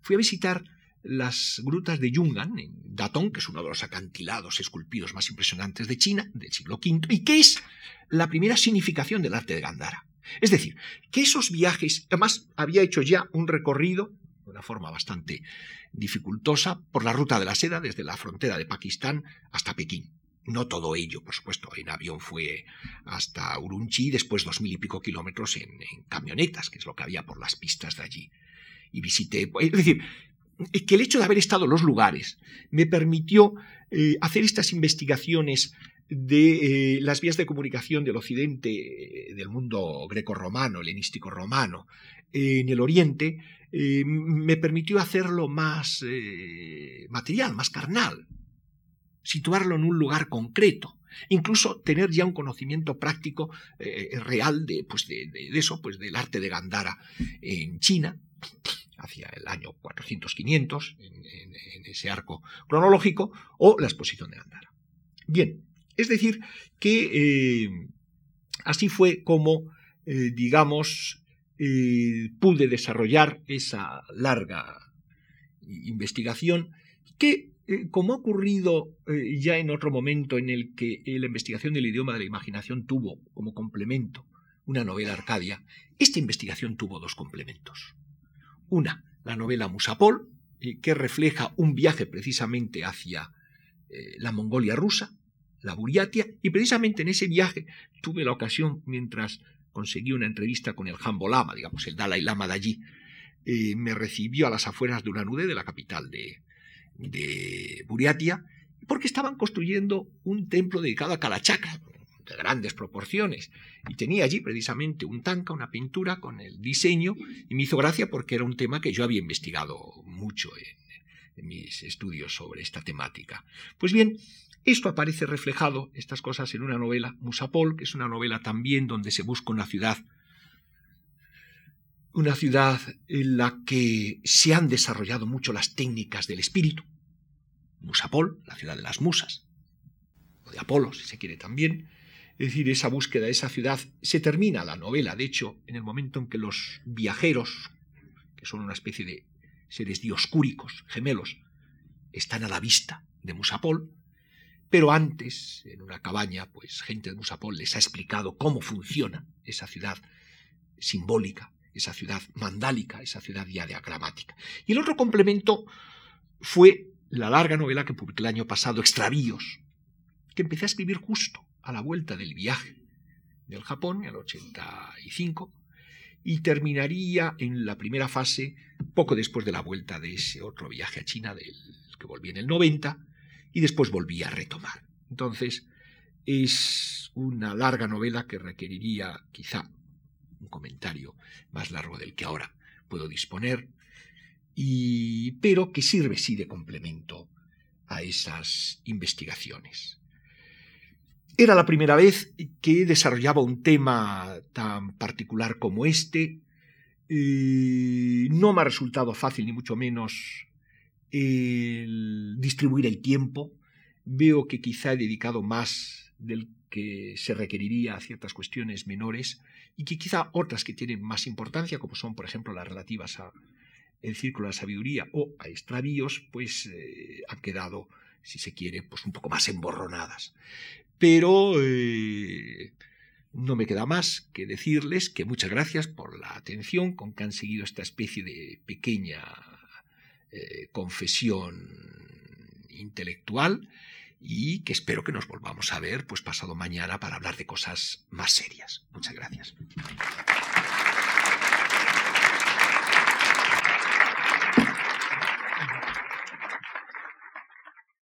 Speaker 2: fui a visitar las grutas de Yungan, en Datong, que es uno de los acantilados esculpidos más impresionantes de China, del siglo V, y que es la primera significación del arte de Gandhara. Es decir, que esos viajes, además había hecho ya un recorrido de una forma bastante dificultosa por la ruta de la seda desde la frontera de Pakistán hasta Pekín. No todo ello, por supuesto, en avión fue hasta Urumqi, después dos mil y pico kilómetros en, camionetas, que es lo que había por las pistas de allí. Y visité, es decir, que el hecho de haber estado en los lugares me permitió eh, hacer estas investigaciones de eh, las vías de comunicación del occidente, eh, del mundo greco-romano, helenístico romano, en el oriente, me permitió hacerlo más material, más carnal, situarlo en un lugar concreto, incluso tener ya un conocimiento práctico real de, pues de, eso, pues del arte de Gandhara en China, hacia el año 400-500, en, ese arco cronológico, o la exposición de Gandhara. Bien, es decir, que eh, así fue como, eh, digamos, eh, pude desarrollar esa larga investigación que, como ha ocurrido ya en otro momento en el que la investigación del idioma de la imaginación tuvo como complemento una novela arcadia, esta investigación tuvo dos complementos. Una, la novela Musapol, que refleja un viaje precisamente hacia la Mongolia rusa, la Buriatia, y precisamente en ese viaje tuve la ocasión, mientras conseguí una entrevista con el Jambo Lama, digamos, el Dalai Lama de allí, eh, me recibió a las afueras de Ulanude, de la capital de, de Buriatia, porque estaban construyendo un templo dedicado a Kalachakra, de grandes proporciones, y tenía allí precisamente un tanca, una pintura con el diseño, y me hizo gracia porque era un tema que yo había investigado mucho en mis estudios sobre esta temática. Pues bien, esto aparece reflejado, estas cosas, en una novela, Musapol, que es una novela también donde se busca una ciudad, una ciudad en la que se han desarrollado mucho las técnicas del espíritu. Musapol, la ciudad de las musas, o de Apolo, si se quiere también. Es decir, esa búsqueda esa ciudad se termina la novela, de hecho, en el momento en que los viajeros, que son una especie de seres dioscúricos, gemelos, están a la vista de Musapol, pero antes, en una cabaña, pues gente de Musapol les ha explicado cómo funciona esa ciudad simbólica, esa ciudad mandálica, esa ciudad ya diagramática. Y el otro complemento fue la larga novela que publiqué el año pasado, Extravíos, que empecé a escribir justo a la vuelta del viaje del Japón, en el 85, y terminaría en la primera fase poco después de la vuelta de ese otro viaje a China, del que volví en el 90, y después volví a retomar. Entonces, es una larga novela que requeriría quizá un comentario más largo del que ahora puedo disponer, y, pero que sirve sí de complemento a esas investigaciones. Era la primera vez que desarrollaba un tema tan particular como este. no me ha resultado fácil, ni mucho menos, distribuir el tiempo. Veo que quizá he dedicado más del que se requeriría a ciertas cuestiones menores y que quizá otras que tienen más importancia, como son, por ejemplo, las relativas a el círculo de la sabiduría o a extravíos, pues eh, han quedado, si se quiere, pues un poco más emborronadas. Pero eh, no me queda más que decirles que muchas gracias por la atención con que han seguido esta especie de pequeña eh, confesión intelectual y que espero que nos volvamos a ver pues pasado mañana para hablar de cosas más serias. Muchas gracias.